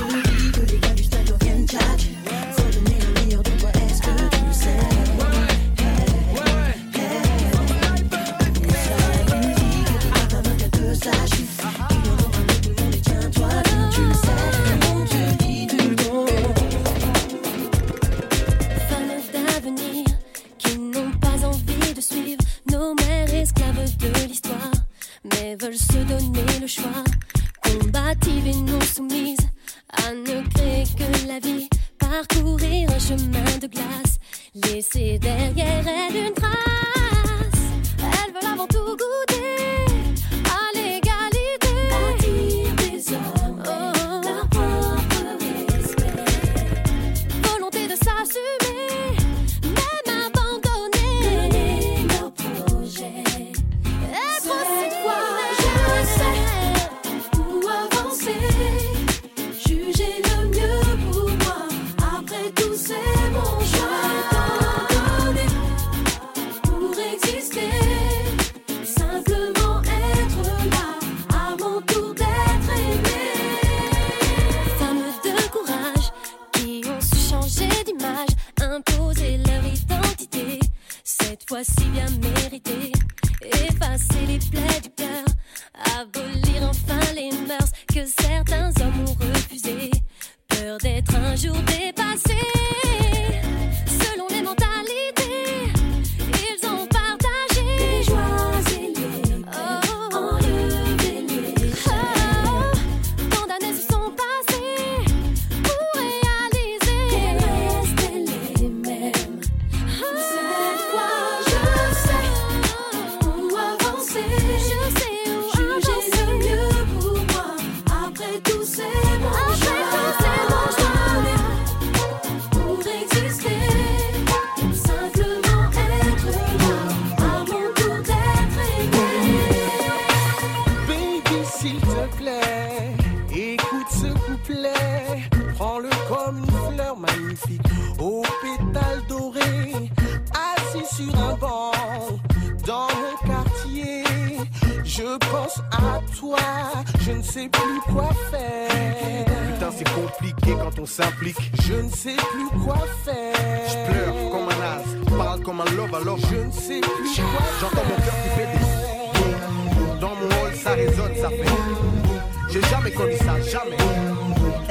Le choix,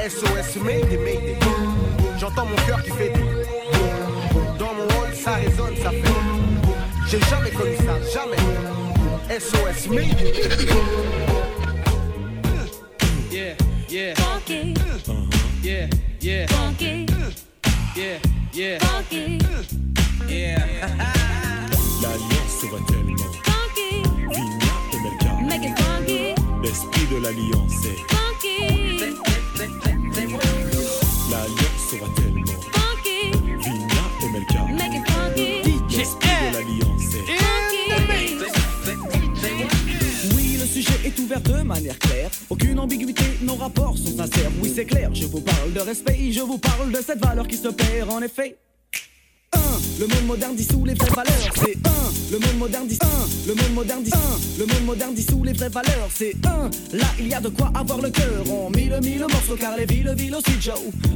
SOS made, Mayday J'entends mon cœur qui fait des Dans mon hall ça résonne ça fait J'ai jamais connu ça, jamais. SOS made.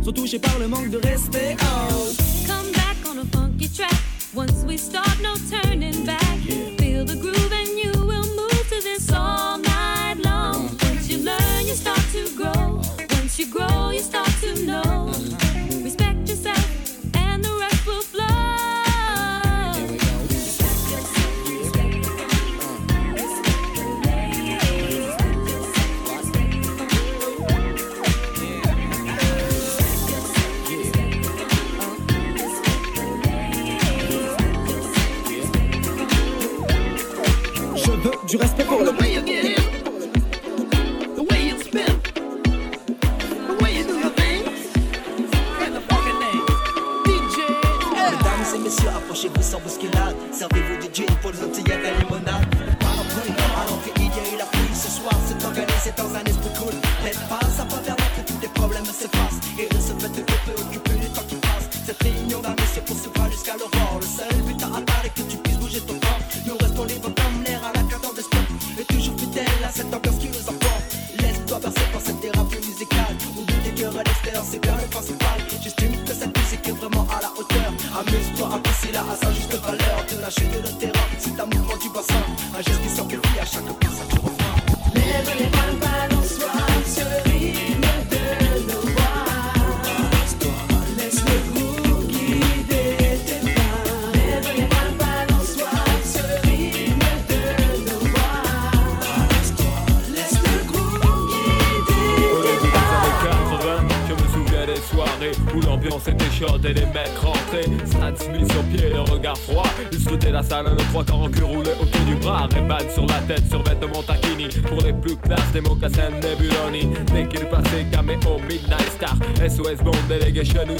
Sont touchés par le monde Este pueblo mío genoux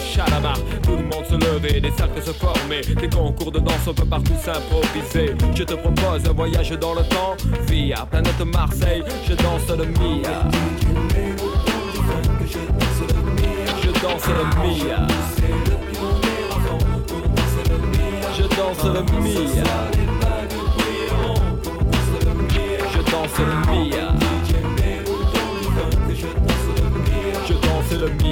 Tout le monde se lever, des cercles se former Des concours de danse, on peut partout s'improviser Je te propose un voyage dans le temps Via planète Marseille, je danse le Mia. Je danse le Mia. Je danse le Mia. Je danse le Mia.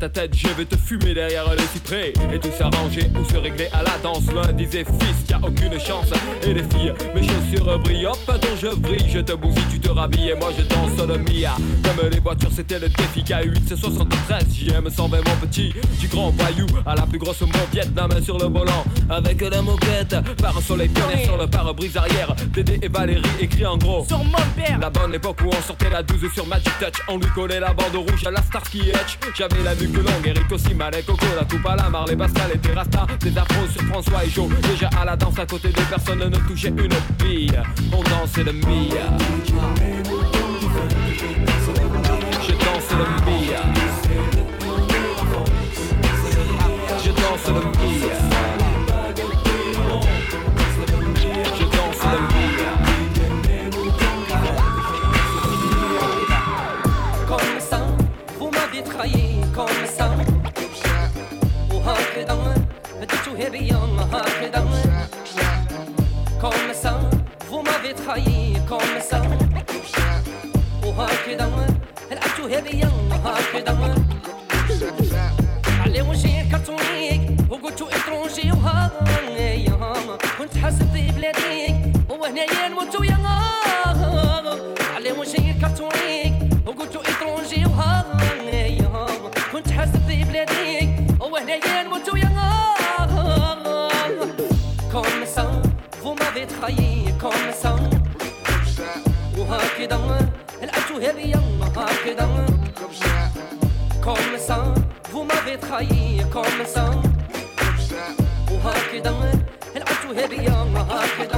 je vais te fumer derrière les cyprès Et tout s'arranger ou se régler à la danse. L'un disait fils, y a aucune chance. Et les filles, mes chaussures brillent. Hop, dont je brille, je te bousille, tu te rhabilles Et moi je danse le Mia. Comme les voitures, c'était le défi K8, c'est 73 JM 120 mon petit, du grand voyou à la plus grosse mon Vietnam sur le volant. Avec la moquette, par un soleil pionnier sur le pare-brise arrière. Dédé et Valérie écrit en gros. Sur mon père. La bonne époque où on sortait la 12 sur Magic Touch. On lui collait la bande rouge à la Starsky Hutch. J'avais la nuque longue, Eric aussi, Malek, Coco, la coupe à la Marley, Pascal et Terrasta. Des afros sur François et Joe. Déjà à la danse à côté de personne ne touchait une bille. On dansait le Mia. Je danse le Mia. Je danse le Mia. per jon hakdan Kom sen, vous m'avez trahi Kom sen وهكذا العبتو هذيا هكذا على وجهي كرتونيك وقلتو اترونجي وها كنت حاسب في بلاديك وهنايا نموت ويا كده لقيته هرية النهار كده كوم فو ما بتخيي كوم وهكذا لقيته هرية النهار كده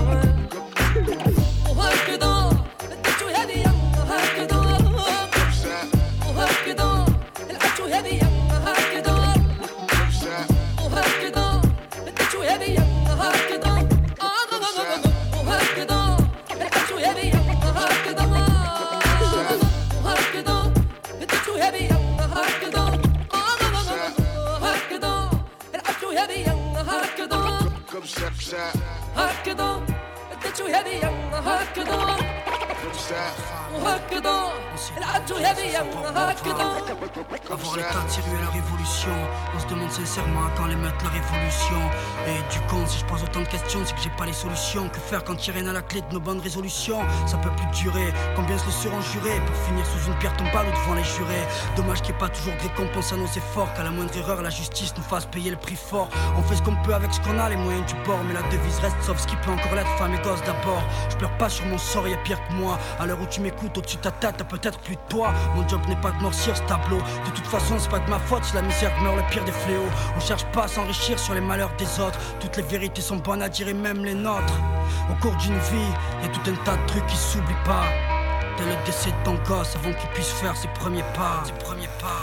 Hackedal! penser. Avoir les teintures et la révolution. On se demande sincèrement quand les mettre la révolution. Et du compte, si je pose autant de questions, c'est que j'ai pas les solutions. Que faire quand il rien à la clé de nos bonnes résolutions? Ça peut plus durer. Combien se le seront jurés pour finir sous une pierre tombale ou devant les jurés Dommage qu'il n'y ait pas toujours de récompense à nos efforts. Qu'à la moindre erreur, la justice nous fasse payer le prix fort. On fait ce qu'on peut avec ce qu'on a, les moyens du bord. Mais la devise reste sauf ce qui peut encore l'être, femme et gosse d'abord. Je pleure pas sur mon sort, y a pire que moi. À l'heure où tu m'écoutes, au-dessus de ta tête, t'as peut-être plus de toi. Mon job n'est pas de noircir ce tableau. De toute façon c'est pas de ma faute si la misère meurt le pire des fléaux. On cherche pas à s'enrichir sur les malheurs des autres. Toutes les vérités sont bonnes à dire et même les nôtres. Au cours d'une vie, y a tout un tas de trucs qui s'oublient pas. Tel le décès de ton gosse avant qu'il puisse faire ses premiers pas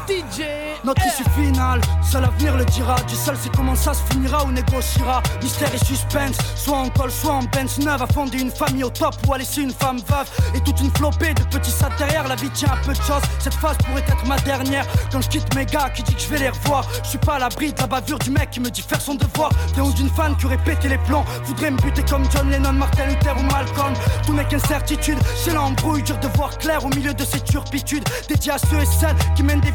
DJ Notre issue finale, seul l'avenir le dira. Du seul c'est comment ça se finira ou négociera. Mystère et suspense, soit en col, soit en Benz neuve. A fonder une famille au top ou à laisser une femme veuve. Et toute une flopée de petits sats derrière. La vie tient à peu de choses, cette phase pourrait être ma dernière. Quand je quitte mes gars qui dit que je vais les revoir? Je suis pas à l'abri de la bavure du mec qui me dit faire son devoir. T'es d'une fan qui aurait pété les plombs Voudrait me buter comme John Lennon, Martin Luther ou Malcolm. Tout n'est qu'incertitude, c'est l'embrouille Dur de voir clair au milieu de ces turpitudes. Dédié à ceux et celles qui mènent des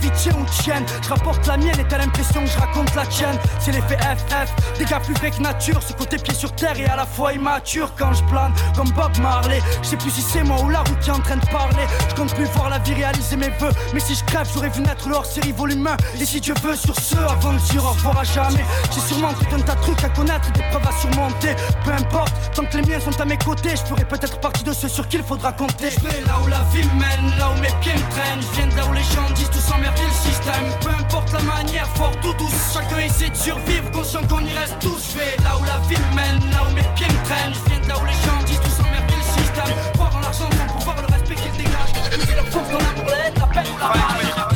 tiennes Je rapporte la mienne et t'as l'impression que je raconte la tienne. C'est l'effet FF, des plus vrais que nature Ce côté pied sur terre et à la fois immature Quand je plane. Comme Bob Marley. Je sais plus si c'est moi ou la route qui est en train de parler. Je compte plus voir la vie réaliser mes vœux. Mais si je crève j'aurais vu naître le hors-série volume 1 Et si Dieu veut sur ce avant de dire au revoir à jamais. J'ai sûrement tout un tas de trucs à connaître Des preuves à surmonter. Peu importe, tant que les miens sont à mes côtés Je ferai peut-être partie de ceux sur qui il faudra compter. Je vais là où la vie mène, là où mes pieds me traînent Je viens de là où les gens disent tout s'emmerder le système. Peu importe la manière, fort ou douce. Chacun essaie de survivre, conscient qu'on y reste tous. Je vais là où la vie me mène, là où mes pieds me traînent Je viens de là où les gens disent tout s'emmerder le système. Croire en l'argent sans pouvoir le respect qu'il dégage. User leur force dans la bourlette, la peine ou la rage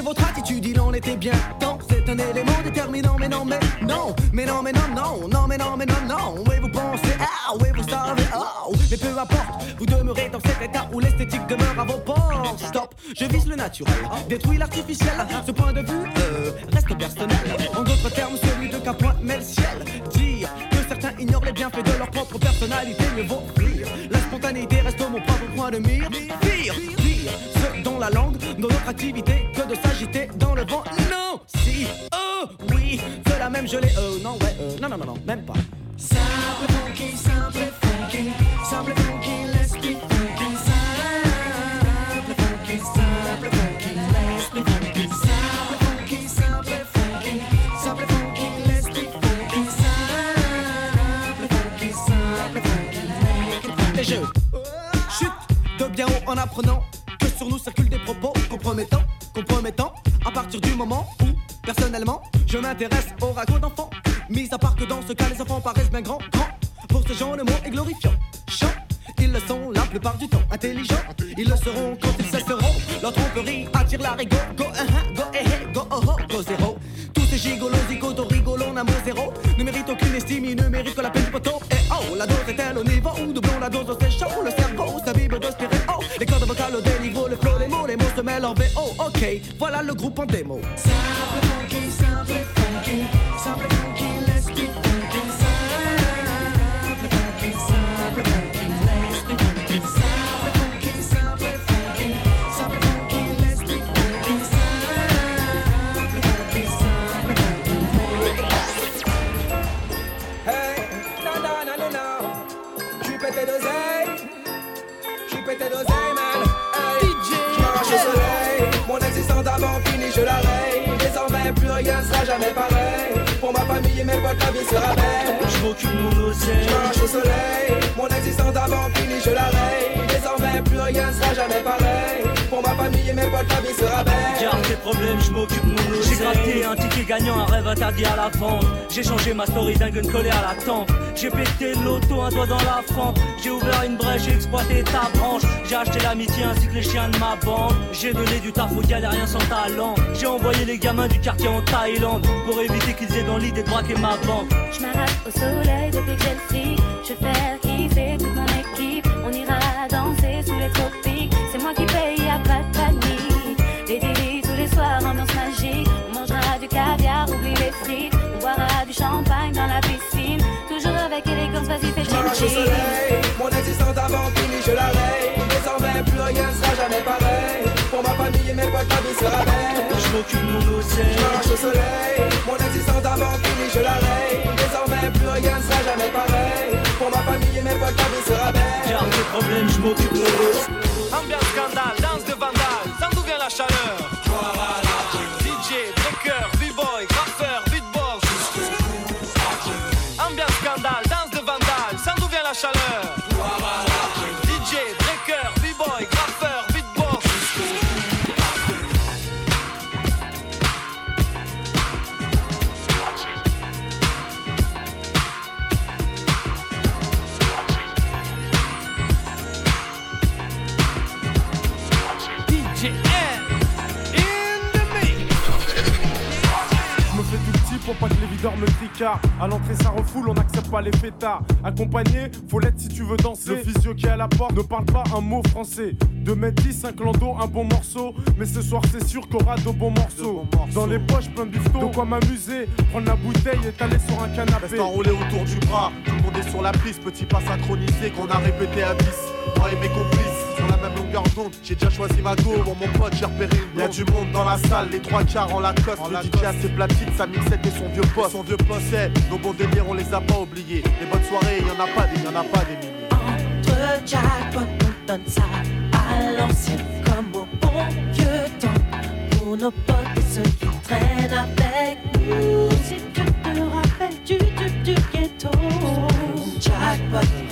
Votre attitude, il en était bien temps. C'est un élément déterminant, mais non, mais non, mais non, mais non, non, non, mais non, mais non, non. Oui, vous pensez, ah, oui, vous savez, oh, mais peu importe, vous demeurez dans cet état où l'esthétique demeure à vos portes. Stop, je vise le naturel, détruis l'artificiel. Ce point de vue euh, reste personnel. En d'autres termes, celui de qu'un met le ciel. Dire que certains ignorent les bienfaits de leur propre personnalité, mieux vaut fuir la spontanéité reste mon propre point de mire. Dans notre activité, que de s'agiter dans le vent. Non, si, oh, oui, de la même gelée. Oh, non, ouais, euh, non, non, non, non, même pas. Simple funky, simple funky, simple funky, let's be funky. Simple funky, simple funky, let's be funky. Simple funky, simple funky, simple funky, let's be funky. Simple funky, simple funky, make it funky. Et je chute de bien haut en apprenant du moment où, personnellement, je m'intéresse au ragot d'enfants. Mis à part que dans ce cas, les enfants paraissent bien grands, grands. Pour ce genre, le mot est glorifiant. Chant, ils le sont la plupart du temps. Intelligents, ils le seront quand ils cesseront. Leur tromperie voilà le groupe en démo. Je la. Désormais, plus rien ne sera jamais pareil. Pour ma famille et mes potes, la vie sera belle. J'm'occupe de mon oseille. J'marche au soleil. Mon existence d'avant finie, je la. Désormais, plus rien ne sera jamais pareil. Pour ma famille et mes potes, la vie sera belle. Garde tes problèmes, je m'occupe de mon. J'ai gratté un ticket gagnant, un rêve interdit à la vente. J'ai changé ma story d'un gun collé à la tempe. J'ai pété l'auto, un doigt dans la fente. J'ai ouvert une brèche, j'ai exploité ta branche. J'ai acheté l'amitié ainsi que les chiens de ma bande. J'ai donné du taf aux galériens sans talent. J'ai envoyé les gamins du quartier en Thaïlande pour éviter qu'ils aient dans l'idée de braquer ma banque. Je m'arrache au soleil depuis que j'ai le fric. Je vais faire kiffer toute mon vas-y, fais soleil, mon existence d'avant finie, je la raye. Désormais, plus rien ne sera jamais pareil. Pour ma famille et mes potes, la vie sera belle. J'm'occupe de mon. J'marche au soleil, mon existence d'avant finie, je la raye. Désormais, plus rien ne sera jamais pareil. Pour ma famille et mes potes, la vie sera belle. Garde tes problèmes, j'm'occupe de mon. Ambiance scandale, danse de vandale, sans d'où vient la chaleur me tricardent. À l'entrée, ça refoule, on n'accepte pas les fêtards. Accompagné, faut l'être si tu veux danser. Le physio qui est à la porte ne parle pas un mot français. 2 mètres 10, 5 landau, un bon morceau. Mais ce soir, c'est sûr qu'on aura de bons morceaux. Dans les poches, plein de bifton. De quoi m'amuser, prendre la bouteille et t'aller sur un canapé. Reste enroulé autour du bras, tout le monde est sur la piste, petit pas synchronisé qu'on a répété à 10. Moi et mes complices, sur la même longueur d'onde, j'ai déjà choisi ma go, bon mon pote j'ai repéré une Y'a du monde dans la salle, les trois quarts en Lacoste, le DJ a ses platines, sa mixette et son vieux poste. Son vieux poste, c'est nos bons délires, on les a pas oubliés. Les bonnes soirées, y en a pas des, y en a pas des milliers. Entre jackpot, on donne ça à l'ancienne comme au bon vieux temps. Pour nos potes et ceux qui traînent avec nous. Si tu te rappelles du, du, du ghetto. Jackpot, jackpot.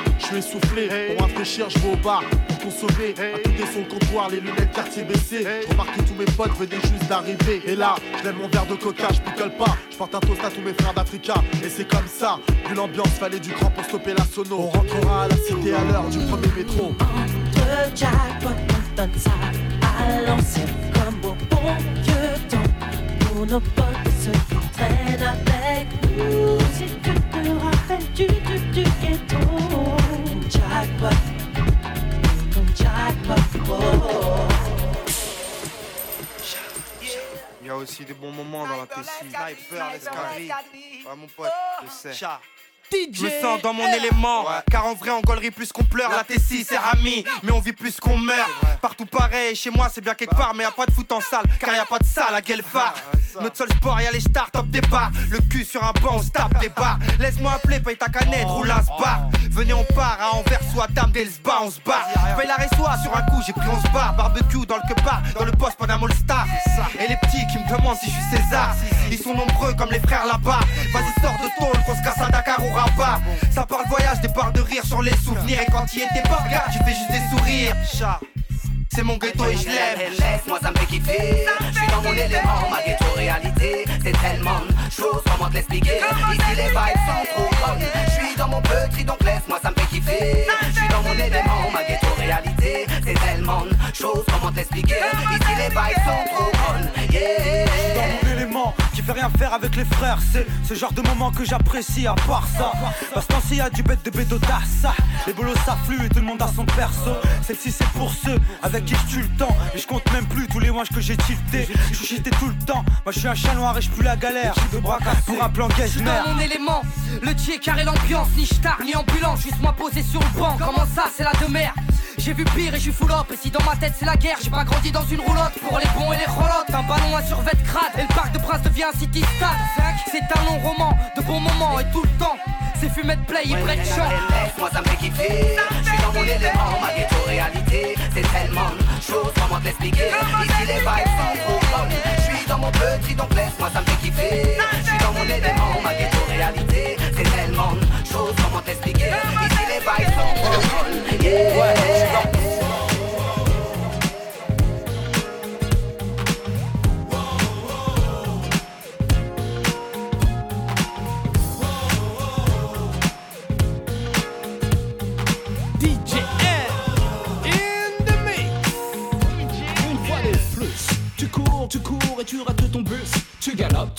Je suis essoufflé, pour rafraîchir, je vais au bar pour consommer. À côté son comptoir, les lunettes quartier baissées. Je remarque que tous mes potes venaient juste d'arriver. Et là, je lève mon verre de coca, je picole pas. Je porte un toast à tous mes frères d'Africa. Et c'est comme ça, vu l'ambiance, fallait du cran pour stopper la sono. On rentrera à la cité à l'heure du premier métro. Entre jackpot, comme au bon vieux temps. monopole de ceux qui avec nous. Du, du, du ghetto, jackpot, jackpot, oh. Il y a aussi des bons moments dans la Tessie. Sniper, l'escadrille. Ouais, mon pote, je sais. Je me sens dans mon élément, car en vrai on gaulerie plus qu'on pleure. La Tessie c'est ami, mais on vit plus qu'on meurt. Partout pareil, chez moi c'est bien quelque part, mais y a pas de foot en salle, car y a pas de salle à Guelphard. Notre seul sport, y a les stars top départ. Le cul sur un banc, on se tape des. Laisse-moi appeler, paye ta canette, roule un bar. Venez, on part à Anvers, soit Dame d'Elsba, on se barre. Paye la reçoit sur un coup, j'ai pris 11 bar. Barbecue dans le quepart, dans le poste pendant All Star. Et les petits qui me demandent si je suis César. Ils sont nombreux comme les frères là-bas. Vas-y, sors de tôle, qu'on se casse à Dakar ou Rabat. Ça parle voyage, des barres de rire sur les souvenirs. Et quand y étais pas, gars, tu fais juste des sourires. C'est mon ghetto et je l'aime. Laisse-moi, ça me fait kiffer. Je suis dans mon élément, ma ghetto réalité. C'est tellement de choses, comment te l'expliquer. Ici, les vibes sont trop bonnes. Je suis dans mon petit, donc laisse-moi, ça me fait kiffer. Je suis dans mon élément, ma ghetto réalité. C'est tellement de choses, comment te l'expliquer. Ici, les vibes sont trop bonnes. Yeah. dans mon élément qui fait rien faire avec les frères. C'est ce genre de moment que j'apprécie à part ça. Parce que y a du bête de bédo ça. Les bolos s'affluent et tout le monde a son perso. Celle-ci c'est pour ceux avec qui je tue le temps. Et je compte même plus tous les mois que j'ai tilté. Je suis cheaté tout le temps. Moi je suis un chat noir et je pue la galère. Pour un plan Je suis dans mon élément, le tier carré l'ambiance, ni star ni ambulance, juste moi posé sur le banc. Comment ça, c'est la demeure? J'ai vu pire et je suis full up. Et si dans ma tête c'est la guerre, j'ai pas grandi dans une roulotte. Pour les bons et les rolottes, un ballon, un survêt crade. Et le parc de Prince devient un city stade. C'est un long roman, de bons moments et tout le temps. C'est fumé de play et près de chant. Laisse-moi, ça me fait kiffer. Je suis dans mon élément, ma ghetto réalité. C'est tellement de choses, comment te l'expliquer. Ici, les vibes sont trop bonnes. Je suis dans mon petit, donc laisse-moi, ça me fait kiffer. Je suis dans mon élément, ma ghetto réalité. C'est tellement de choses, comment t'expliquer. Ici, les vibes sont trop bonnes. Yeah.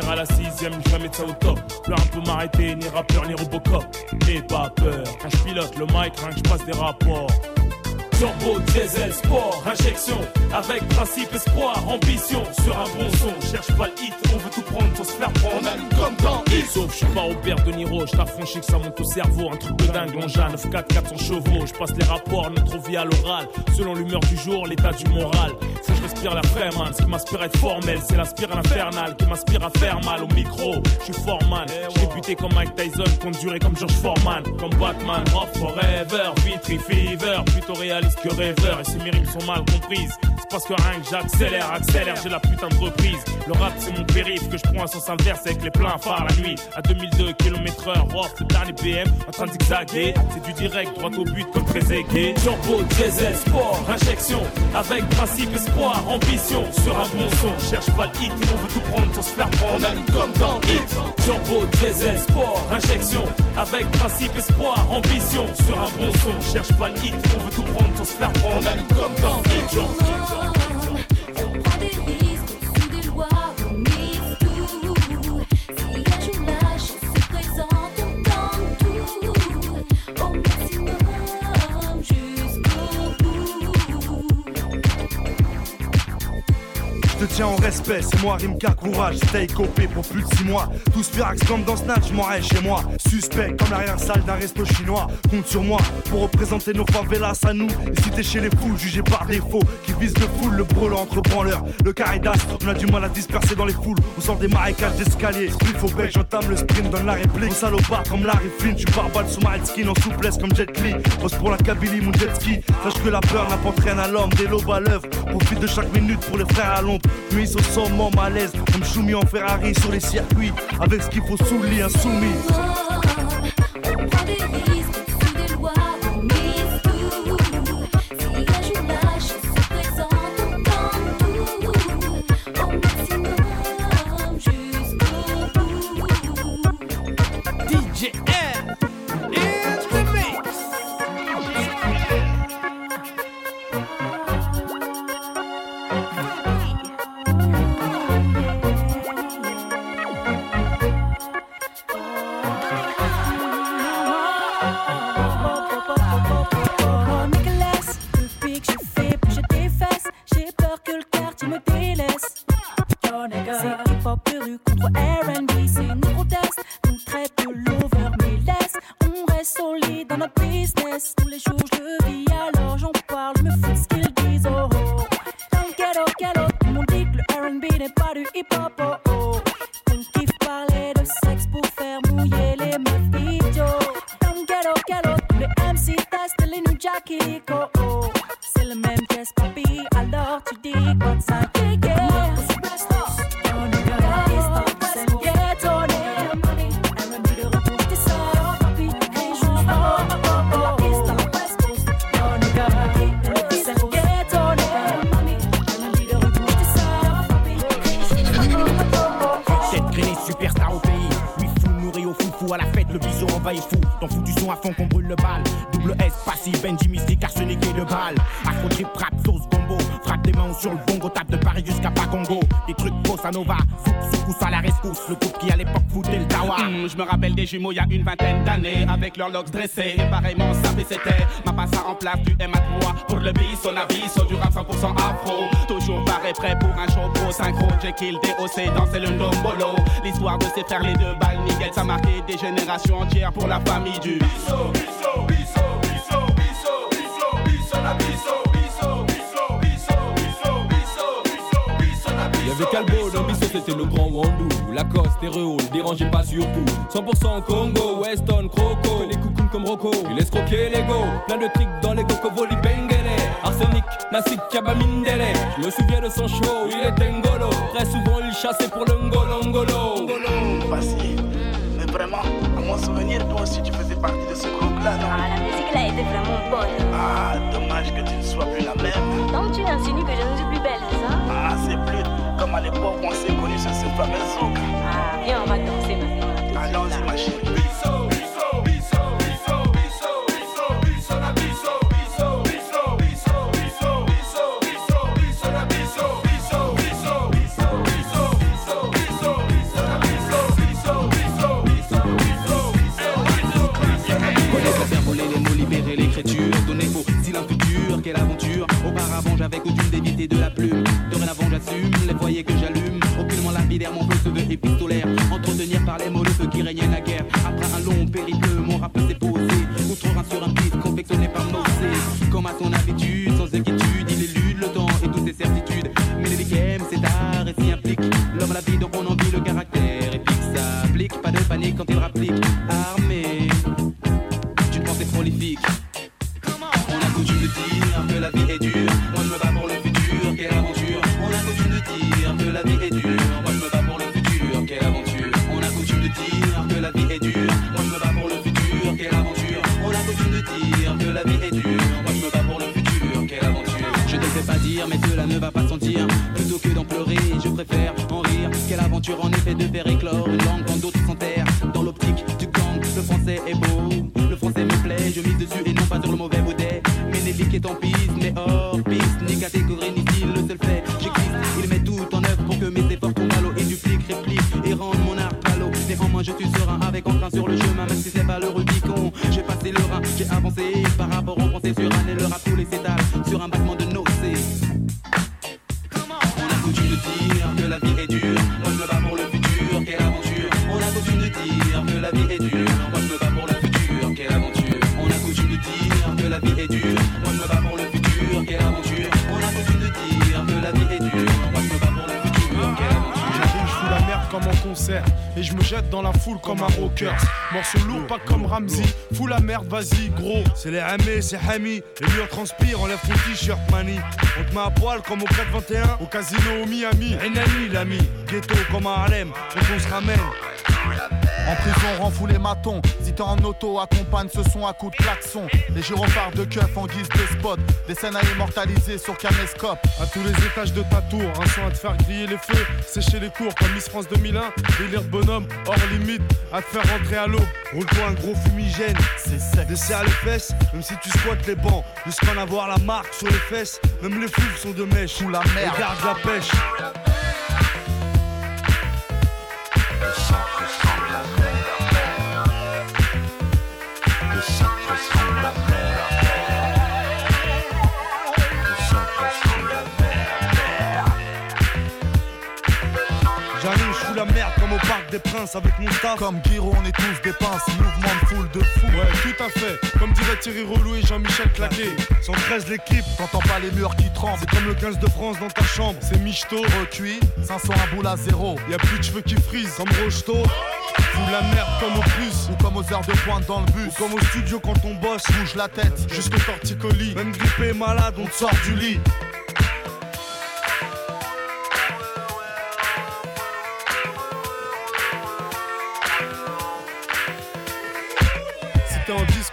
À la sixième, jamais de ça au top. Plus un peu m'arrêter, ni rappeur, ni Robocop. N'aie pas peur, quand je pilote le mic, rien que je passe des rapports. Turbo, diesel, sport, injection, avec principe, espoir, ambition, sur un bon son, cherche pas le hit, on veut tout prendre pour se faire prendre, on allume comme dans Hit. Sauf, je suis pas Robert De Niro, je t'affranchis que ça monte au cerveau, un truc de dingue, l'engin, 9 4 400 chevaux, je passe les rapports, notre vie à l'oral, selon l'humeur du jour, l'état du moral. Faut respire la man, ce qui m'inspire à être formel, c'est l'aspirine infernale qui m'inspire à faire mal au micro, je suis foreman, j'ai buté comme Mike Tyson, conduiré comme George Foreman, comme Batman, Rock Forever, Vitry Fever, plutôt réaliste que rêveur, et ces mes rimes sont mal comprises, parce que rien que j'accélère, accélère, j'ai la putain de reprise, le rap c'est mon périph' que je prends à sens inverse avec les pleins phares la nuit, à 2002 km heure, off, le dernier BM, en train de zigzaguer, c'est du direct, droit au but comme Trezeguet, turbo, diesel, sport, injection, avec principe, espoir, ambition, sur un bon son, cherche pas le hit, on veut tout prendre pour se faire prendre, on allume comme dans Hit, turbo, diesel, sport, injection, avec principe, espoir, ambition, sur un bon son, cherche pas le hit, on veut tout prendre pour se faire prendre, on allume comme dans Hit, On tiens en respect, c'est moi Rimka, courage, stay copé pour plus de 6 mois. Tous firax comme dans Snatch, m'en chez moi. Suspect comme l'arrière-salle d'un resto chinois. Compte sur moi pour représenter nos favelas à nous. Et si t'es chez les fous, jugé par défaut, qui vise le foule, le brûlant entre branleurs. Le caridas, on a du mal à disperser dans les foules. On sort des marécages d'escalier. Il faut bec, j'entame le sprint, donne la réplique. Mon salopard comme Larry Flynn, tu pars balle sous ma skin en souplesse comme Jet Li. Pose pour la Kabylie, mon jet ski. Sache que la peur n'apporte rien à l'homme, des lobes à l'œuvre. Profite de chaque minute pour les frères à l'ombre. Nuit au sommet, malaise. Comme Choumi en Ferrari sur les circuits. Avec ce qu'il faut sous lit, insoumis. Trucs bossa nova, souk, à la rescousse. Le groupe qui à l'époque foutait le tawa. Hum, je me rappelle des jumeaux il y a une vingtaine d'années. Avec leurs locks dressés et pareillement sapés c'était Ma passe en place du M à 3 Pour le bis, son avis, du rap 100% afro. Toujours paré prêt pour un show pro. Synchro Jekyll, DOC, danser le ndombolo. L'histoire de ces frères les deux balles nickel Ça marqué des générations entières pour la famille du bisso, c'était le grand Wandou. Lacoste et Réole, dérangez pas surtout. 100% Congo, Weston, Croco Les coucounes comme Rocco, il laisse croquer les go. Plein de tricks dans les cocovoli bengele. Arsenic, Nassik, Kabamindele Je me souviens de son show, il était ngolo Très souvent il chassait pour le ngolo. Ngolo. Passé. Mais vraiment, à mon souvenir, toi aussi tu faisais partie de ce groupe-là, non? Ah, la musique là était vraiment bonne. Ah, dommage que tu ne sois plus la même. Donc tu insinues que je ne suis plus belle, c'est ça? Ah, c'est plus à l'époque on s'est connus sur ce fameux zouk. Ah, viens, on va danser maintenant. Allons-y, ma chérie. Connaître, faire voler les mots, libérer l'écriture, donner vos style un futur, quelle aventure. Auparavant, j'avais d'éviter de la plume. Dorénavant, j'assume les foyers que j'allume. Aucunement lapidaire, mon feu se veut épistolaire. Entretenir par les mots le feu qui régnait naguère. Après un long périple, mon rap s'est posé. Outre sur un beat confectionné par Mosé. Comme à son habitude, sans inquiétude, il élude le temps et toutes ses certitudes. Mais les week-ends, c'est art et s'y implique. L'homme à la vie, donc on en vit le caractère. Et puis que ça applique, pas de panique quand il rapplique. Armé d'une pensée prolifique. On a coutume de dire que la vie est dure. Fous la merde, vas-y, gros. C'est les Hamé, c'est Hami. Et lui on transpire, enlève ton t-shirt, mani. On te met à poil comme au 421. Au casino au Miami. Renani, l'ami. Ghetto comme à Harlem. Quand on se ramène. En prison, rend fou les matons. En auto, accompagne ce son à coups de klaxon. Les gyrophares de keuf en guise de spot. Des scènes à immortaliser sur caméscope. À tous les étages de ta tour, un son à te faire griller les feux, sécher les cours comme Miss France 2001, délire de bonhomme, hors limite, à te faire rentrer à l'eau. Roule-toi un gros fumigène. C'est sec. Desserre les fesses, même si tu squattes les bancs. Jusqu'à en avoir la marque sur les fesses. Même les fous sont de mèche. Sous la merde. Et garde la pêche. Des princes avec mon staff. Comme Guiro, on est tous des pinces. Mouvement de foule de fou. Ouais, tout à fait. Comme dirait Thierry Relou et Jean-Michel Claquet. 113 l'équipe. T'entends pas les murs qui tremblent. C'est comme le 15 de France dans ta chambre. C'est michto. Recuit, 500 à boule à zéro. Y a plus de cheveux qui frisent. Comme Rocheto. Fous la merde comme au plus. Ou comme aux heures de pointe dans le bus. Ou comme au studio quand on bosse. Bouge la tête. Jusqu'au torticolis. Même grippé malade, on te sort du lit.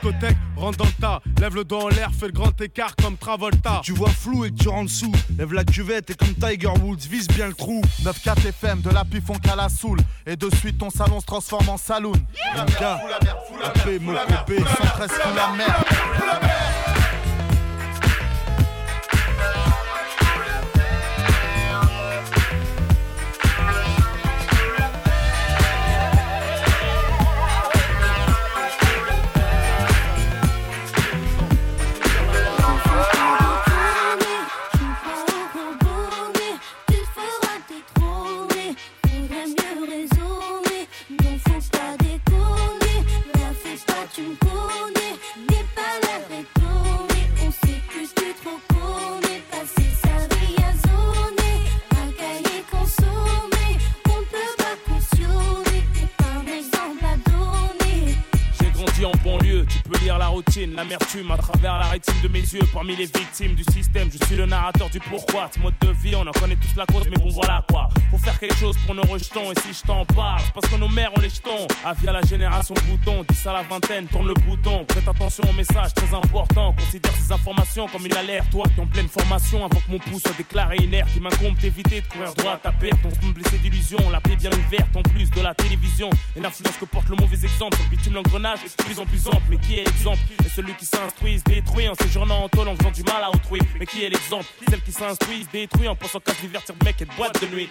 Discothèque, rentre dans le tas. Lève le doigt en l'air, fais le grand écart comme Travolta. Tu vois flou et que tu rentres sous. Lève la cuvette et comme Tiger Woods, vise bien le trou. 9-4 FM, de la pifon qu'à la soule. Et de suite, ton salon se transforme en saloon. MK, AP, Mokopé. 113 fout la merde. Tu routine, à travers la rétine de mes yeux. Parmi les victimes du système, je suis le narrateur du pourquoi. Ce mode de vie, on en connaît tous la cause, mais bon voilà quoi. Faut faire quelque chose pour nos rejetons, et si je t'en parle, parce que nos mères ont les jetons. Via la génération bouton, 10 à la vingtaine, tourne le bouton. Prête attention au message très important. Considère ces informations comme une alerte. Toi qui en pleine formation, avant que mon pouce soit déclaré inerte, il m'incombe d'éviter de courir droit à ta perte. On me blesser d'illusion, la plaie bien ouverte en plus de la télévision. Et l'influence que porte le mauvais exemple, bitume l'engrenage est de plus en plus ample. Mais qui est l'exemple? Et celui qui s'instruit, se détruit en séjournant en tôle en faisant du mal à autrui. Mais qui est l'exemple? Celle qui s'instruit, se détruit en pensant qu'à divertir mec et de boîte de nuit.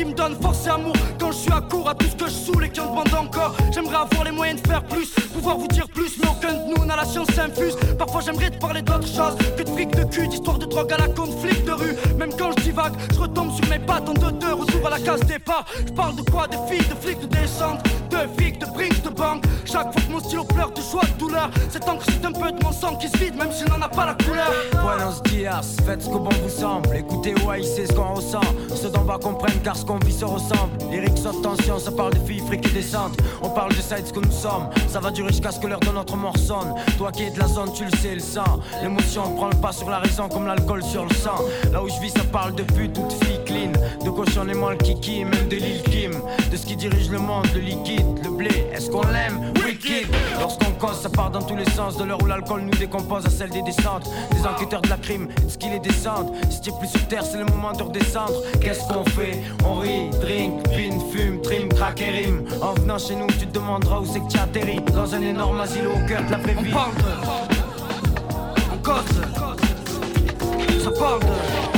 Qui me donne force et amour. Quand je suis à court, à tout ce que je saoule et qui en demande encore. J'aimerais avoir les moyens de faire plus, pouvoir vous dire plus, mais aucun de nous n'a la science infuse. Parfois j'aimerais te parler d'autre chose que de fric de cul, d'histoire de drogue à la conflit de rue. Même quand je divague, je retombe sur mes pattes en deux deux, retour à la case départ. Je parle de quoi? De filles, de flics, de descente, de fric, de brinks, de banque. Chaque fois que mon stylo pleure de joie, de douleur, cette encre c'est un peu de mon sang qui se vide, même s'il n'en a pas la couleur. Faites ce que bon vous semble. Écoutez, ouais, c'est ce qu'on ressent. Ceux d'en bas comprennent car ce qu'on vit se ressemble. Lyrics saute tension, ça parle de filles, fric et descente. On parle de ça et ce que nous sommes. Ça va durer jusqu'à ce que l'heure de notre mort morçonne. Toi qui es de la zone, tu le sais, le sang. L'émotion prend le pas sur la raison comme l'alcool sur le sang. Là où je vis, ça parle de pute ou de fille De cochonnement le kiki, même de l'île Kim. De ce qui dirige le monde, le liquide, le blé. Est-ce qu'on l'aime? Wicked. Lorsqu'on cause, ça part dans tous les sens. De l'heure où l'alcool nous décompose à celle des descentes. Des enquêteurs de la crime, est-ce qu'ils les descendent? Si t'es plus sur terre, c'est le moment de redescendre. Qu'est-ce qu'on fait? On rit, drink, pin, fume, trim, crack et rime. En venant chez nous, tu te demanderas où c'est que tu atterris. Dans un énorme asile au cœur de la vraie vie. On. On. Ça.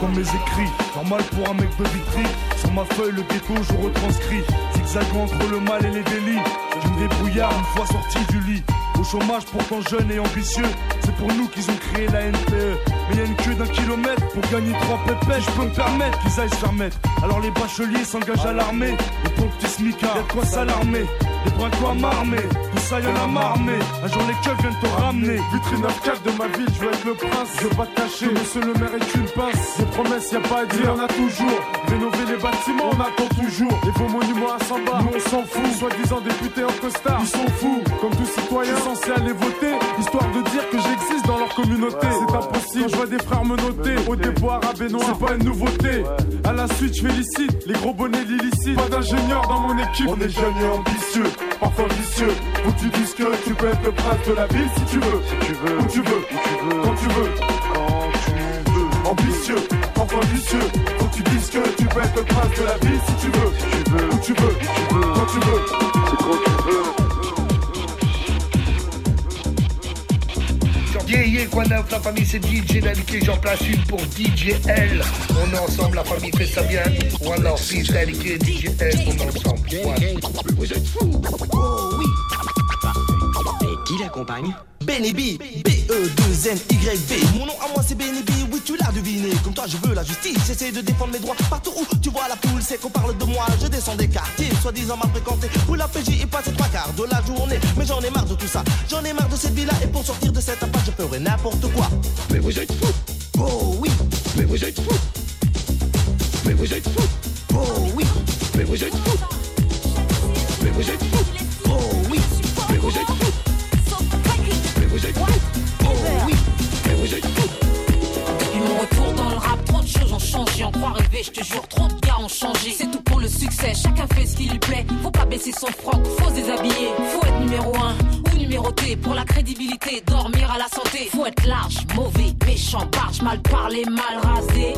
Dans mes écrits, normal pour un mec de vitry. Sur ma feuille, le ghetto, je retranscris. Zigzagant entre le mal et les délits. Je me débrouillard une fois sorti du lit. Au chômage, pourtant jeune et ambitieux. C'est pour nous qu'ils ont créé la NPE. Mais y a une queue d'un kilomètre pour gagner trois pépettes. Je peux me permettre qu'ils aillent se faire mettre. Alors les bacheliers s'engagent à l'armée. Et pour le petit y'a de quoi s'alarmer. Les brincos à m'armer, tout ça y'en a marmé. Un jour les keufs viennent te ramener. Vitrine 9 de ma ville, je veux être le prince. Je veux pas te cacher, monsieur le maire est une pince. Des promesses, y a pas à dire, on a toujours. Rénover les bâtiments, on attend toujours. Et vos monuments à Samba, nous on s'en fout. Soi-disant députés en costard, ils sont fous. Comme tout citoyen censé aller voter, histoire de dire que j'existe dans leur communauté. C'est impossible, quand je vois des frères me noter. Au dépôt arabe et noir, c'est pas une nouveauté. À la suite, je félicite les gros bonnets de l'illicite. Pas d'ingénieur dans mon équipe. On est jeunes et ambitieux, parfois vicieux. Où tu dises que tu peux être le prince de la ville si tu veux. Si tu veux. Où tu veux. Où tu veux. Quand tu veux. Quand tu veux. Ambitieux, parfois vicieux. Que tu dises que tu peux être le prince de la ville si tu veux. Si tu veux. Où tu veux. Où tu veux. Quand tu veux. C'est quand tu veux. Yeah, yeah, quoi neuf, la famille c'est DJ Daliké, j'en place une pour DJ L. On est ensemble, la famille fait ça bien. One love, peace, Daliké, DJ L, on est ensemble. Vous êtes fous. Oh oui. Et qui l'accompagne? Benny B, B-E-2-N-Y-B Mon nom à moi c'est Benny B, tu l'as deviné. Comme toi je veux la justice, j'essaie de défendre mes droits Partout où tu vois la foule, c'est qu'on parle de moi. Je descends des quartiers, soi-disant mal fréquentés Où la PJ y passe trois quarts de la journée. Mais j'en ai marre de tout ça, j'en ai marre de cette vie-là. Et pour sortir de cette impasse je ferai n'importe quoi. Mais vous êtes fous. Oh oui. Mais vous êtes fous. Mais vous êtes fous. Oh oui. Mais vous êtes fous. Mais vous êtes fous. Oh oui. Mais vous êtes fous. Mais vous êtes fous. Oh oui Mais vous êtes fous retour dans le rap, trop de choses ont changé. En croit rêver, je te jure, trop de gars ont changé. C'est tout pour le succès, chacun fait ce qui lui plaît. Faut pas baisser son froc, faut se déshabiller. Faut être numéro un ou numéroté pour la crédibilité. Dormir à la santé, faut être large, mauvais, méchant, barge, mal parlé, mal rasé.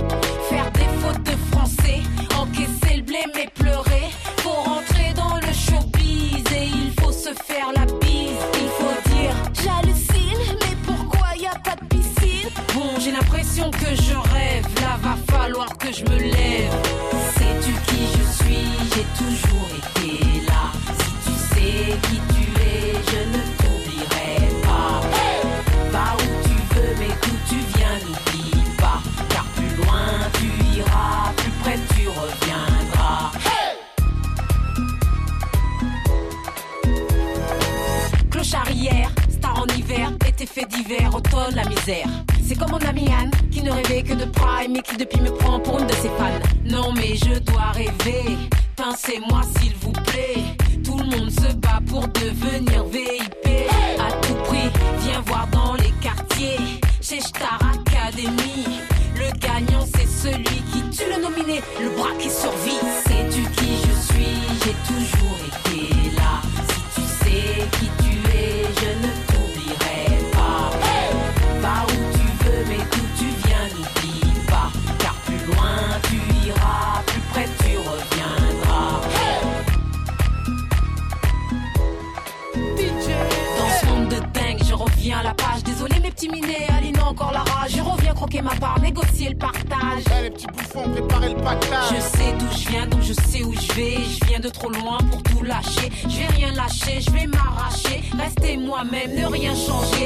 Faire des fautes de français, encaisser le blé mais pleurer. Faut rentrer dans le showbiz et il faut se faire la bise. Il faut l'impression que je rêve, là va falloir que je me lève. Qui depuis me prend pour une de ses fans. Non mais je dois rêver, pincez-moi s'il vous plaît. Tout le monde se bat pour devenir m'arracher. Rester moi-même, ne rien changer.